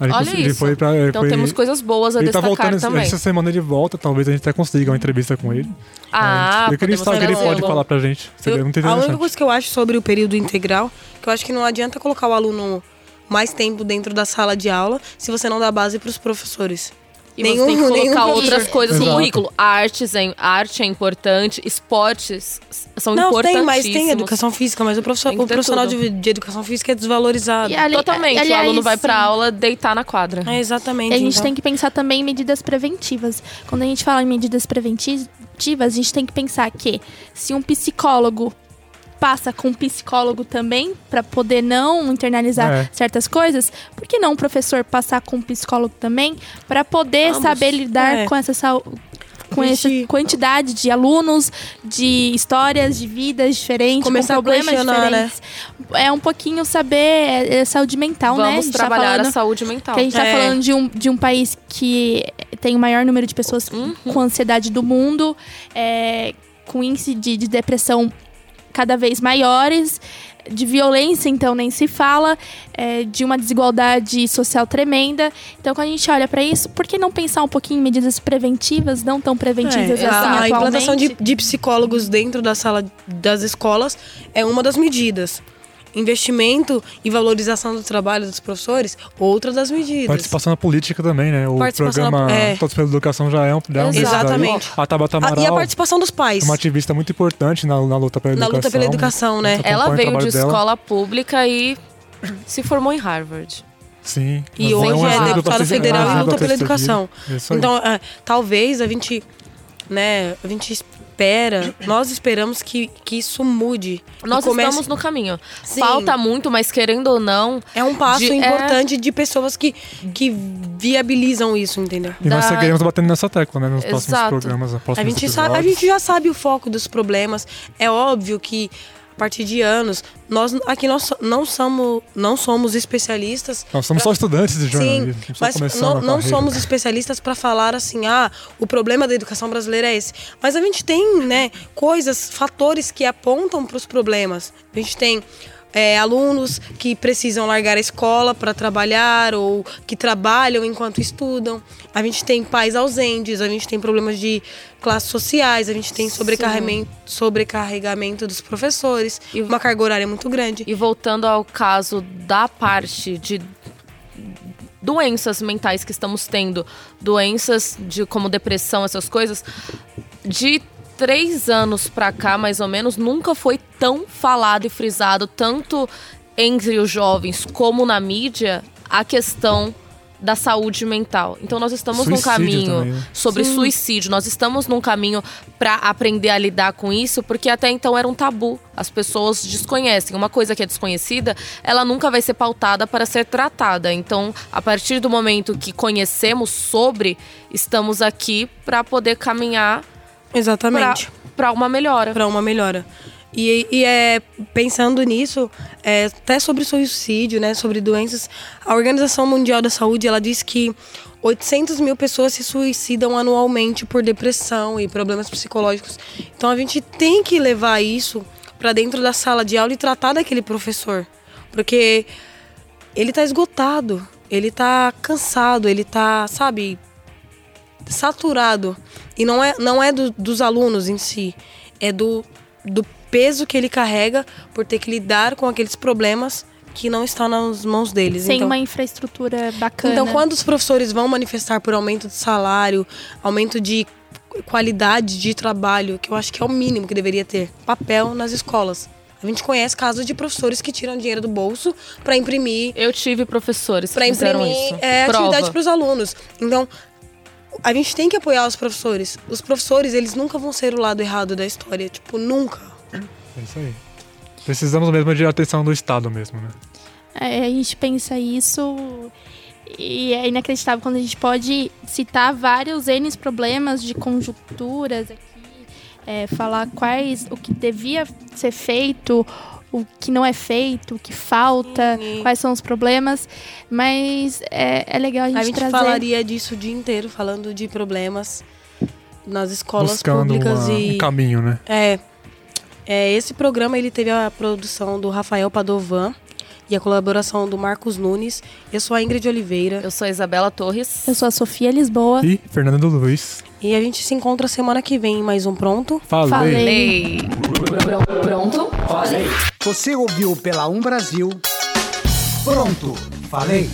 Speaker 3: Aí
Speaker 2: Olha isso.
Speaker 3: foi pra,
Speaker 2: Então
Speaker 3: foi-
Speaker 2: temos coisas boas a
Speaker 3: ele tá
Speaker 2: destacar
Speaker 3: voltando esse-
Speaker 2: também.
Speaker 3: essa semana ele volta, talvez a gente até consiga uma entrevista com ele.
Speaker 2: Ah,
Speaker 3: eu queria
Speaker 2: podemos
Speaker 3: saber o que ele
Speaker 2: trazê-lo.
Speaker 3: pode falar pra gente. Seria
Speaker 4: Eu-
Speaker 3: muito
Speaker 4: a única coisa que eu acho sobre o período integral, que eu acho que não adianta colocar o aluno mais tempo dentro da sala de aula se você não dá base para os professores.
Speaker 2: E
Speaker 4: Nenhum-
Speaker 2: você tem que colocar outras coisas no
Speaker 3: Exato.
Speaker 2: currículo. Artes é, arte é importante, esportes são
Speaker 4: Não, tem,
Speaker 2: importantíssimos.
Speaker 4: mas tem educação física, mas o, professor,
Speaker 2: Tem
Speaker 4: o
Speaker 2: ter
Speaker 4: profissional de, de educação física é desvalorizado.
Speaker 5: E ali-
Speaker 2: Totalmente.
Speaker 5: aliás,
Speaker 2: o aluno vai pra
Speaker 5: sim.
Speaker 2: aula deitar na quadra.
Speaker 4: É, exatamente.
Speaker 5: E a gente
Speaker 4: então.
Speaker 5: tem que pensar também em medidas preventivas. Quando a gente fala em medidas preventivas, a gente tem que pensar que se um psicólogo passa com um psicólogo também para poder não internalizar
Speaker 3: É.
Speaker 5: certas coisas, por que não um professor passar com um psicólogo também para poder
Speaker 2: Ambos.
Speaker 5: saber lidar
Speaker 4: É.
Speaker 5: com essa saúde? com essa quantidade de alunos, de histórias, de vidas diferentes,
Speaker 4: Começar
Speaker 5: com problemas
Speaker 4: né?
Speaker 5: diferentes. É um pouquinho saber é, é saúde mental, né? A
Speaker 2: Vamos
Speaker 5: gente tá
Speaker 2: trabalhar
Speaker 5: falando-
Speaker 2: a saúde mental.
Speaker 5: que a gente tá
Speaker 4: É.
Speaker 5: falando de um, de um país que tem o maior número de pessoas
Speaker 2: Uhum.
Speaker 5: com ansiedade do mundo, é, com índice de, de depressão cada vez maiores, de violência, então, nem se fala, é, de uma desigualdade social tremenda. Então, quando a gente olha para isso, por que não pensar um pouquinho em medidas preventivas, não tão preventivas
Speaker 4: É,
Speaker 5: assim
Speaker 4: a, a implantação de, de psicólogos dentro da sala das escolas é uma das medidas. Investimento e valorização do trabalho dos professores, outra das medidas.
Speaker 3: Participação na política também, né? O programa
Speaker 4: na- é.
Speaker 3: Todos pela Educação já é um, já é um daí.
Speaker 4: Exatamente.
Speaker 3: A Tabata
Speaker 4: Ah,
Speaker 3: Amaral
Speaker 4: e a participação dos pais.
Speaker 3: é uma ativista muito importante na, na luta pela
Speaker 4: Na
Speaker 3: educação.
Speaker 4: luta pela educação, né?
Speaker 3: Muito
Speaker 2: Ela veio de
Speaker 3: dela.
Speaker 2: escola pública e se formou em Harvard.
Speaker 3: Sim.
Speaker 4: E hoje é
Speaker 3: pra
Speaker 4: deputada federal e luta pela educação. Então, é, talvez a gente, né, a gente espera, nós esperamos que, que isso mude.
Speaker 2: Nós
Speaker 4: comece-
Speaker 2: estamos no caminho.
Speaker 4: Sim.
Speaker 2: Falta muito, mas querendo ou não,
Speaker 4: É um passo
Speaker 2: de- é-
Speaker 4: importante de pessoas que, que viabilizam isso, entendeu?
Speaker 3: E nós
Speaker 2: da-
Speaker 3: seguiremos batendo nessa tecla, né? Nos próximos
Speaker 2: Exato.
Speaker 3: programas, nos
Speaker 4: A
Speaker 3: próximos
Speaker 4: gente, sabe, a gente já sabe o foco dos problemas. É óbvio que a partir de anos, nós aqui nós não somos, não somos especialistas.
Speaker 3: Nós somos só estudantes de
Speaker 4: Sim,
Speaker 3: jornalismo. só
Speaker 4: mas não, não somos especialistas para falar assim, ah, o problema da educação brasileira é esse. Mas a gente tem, né, coisas, fatores que apontam para os problemas. A gente tem é, alunos que precisam largar a escola para trabalhar ou que trabalham enquanto estudam. A gente tem pais ausentes, a gente tem problemas de classes sociais, a gente tem sobrecarregamento, sobrecarregamento dos professores,
Speaker 2: E-
Speaker 4: uma carga horária muito grande.
Speaker 2: E voltando ao caso da parte de doenças mentais que estamos tendo, doenças de como depressão, essas coisas, de três anos pra cá, mais ou menos, nunca foi tão falado e frisado, tanto entre os jovens como na mídia, a questão da saúde mental. Então nós estamos num
Speaker 3: Suicídio
Speaker 2: caminho
Speaker 3: também, né?
Speaker 2: sobre suicídio. Nós estamos num caminho para aprender a lidar com isso, porque até então era um tabu. As pessoas desconhecem. Uma coisa que é desconhecida, ela nunca vai ser pautada para ser tratada. Então, a partir do momento que conhecemos sobre, estamos aqui para poder caminhar
Speaker 4: Exatamente.
Speaker 2: para uma melhora.
Speaker 4: para uma melhora. E, e é, pensando nisso, é, até sobre suicídio, né, sobre doenças, a Organização Mundial da Saúde ela diz que 800 mil pessoas se suicidam anualmente por depressão e problemas psicológicos. Então a gente tem que levar isso para dentro da sala de aula e tratar daquele professor, porque ele tá esgotado, ele tá cansado, ele tá, sabe, saturado. E não é, não é do- dos alunos em si, é do, do peso que ele carrega por ter que lidar com aqueles problemas que não estão nas mãos deles.
Speaker 5: Sem
Speaker 4: então,
Speaker 5: uma infraestrutura bacana.
Speaker 4: então, quando os professores vão manifestar por aumento de salário, aumento de qualidade de trabalho, que eu acho que é o mínimo que deveria ter, papel nas escolas. A gente conhece casos de professores que tiram dinheiro do bolso para imprimir
Speaker 2: Eu tive professores que
Speaker 4: para
Speaker 2: fizeram
Speaker 4: imprimir
Speaker 2: isso.
Speaker 4: é,
Speaker 2: Prova.
Speaker 4: atividade para os alunos. Então, a gente tem que apoiar os professores. Os professores, eles nunca vão ser o lado errado da história. Tipo, nunca.
Speaker 3: É isso aí. Precisamos mesmo de atenção do Estado mesmo, né?
Speaker 5: É, a gente pensa isso e é inacreditável quando a gente pode citar vários N problemas de conjunturas aqui, é, falar quais o que devia ser feito, o que não é feito, o que falta,
Speaker 4: Sim.
Speaker 5: quais são os problemas, mas é, é legal a gente,
Speaker 4: A gente
Speaker 5: trazer.
Speaker 4: falaria disso o dia inteiro, falando de problemas nas escolas
Speaker 3: Buscando
Speaker 4: públicas
Speaker 3: uma-
Speaker 4: e
Speaker 3: um caminho, né?
Speaker 4: É, é, esse programa ele teve a produção do Rafael Padovan e a colaboração do Marcos Nunes. Eu sou a Ingrid Oliveira
Speaker 2: Eu sou a Isabela Torres.
Speaker 5: Eu sou a Sofia Lisboa.
Speaker 3: E Fernando Luiz.
Speaker 4: e a gente se encontra semana que vem em mais um Pronto.
Speaker 3: Falei.
Speaker 5: Falei.
Speaker 2: Lei.
Speaker 1: Pronto? Falei. Você ouviu pela Um Brasil. Pronto, falei.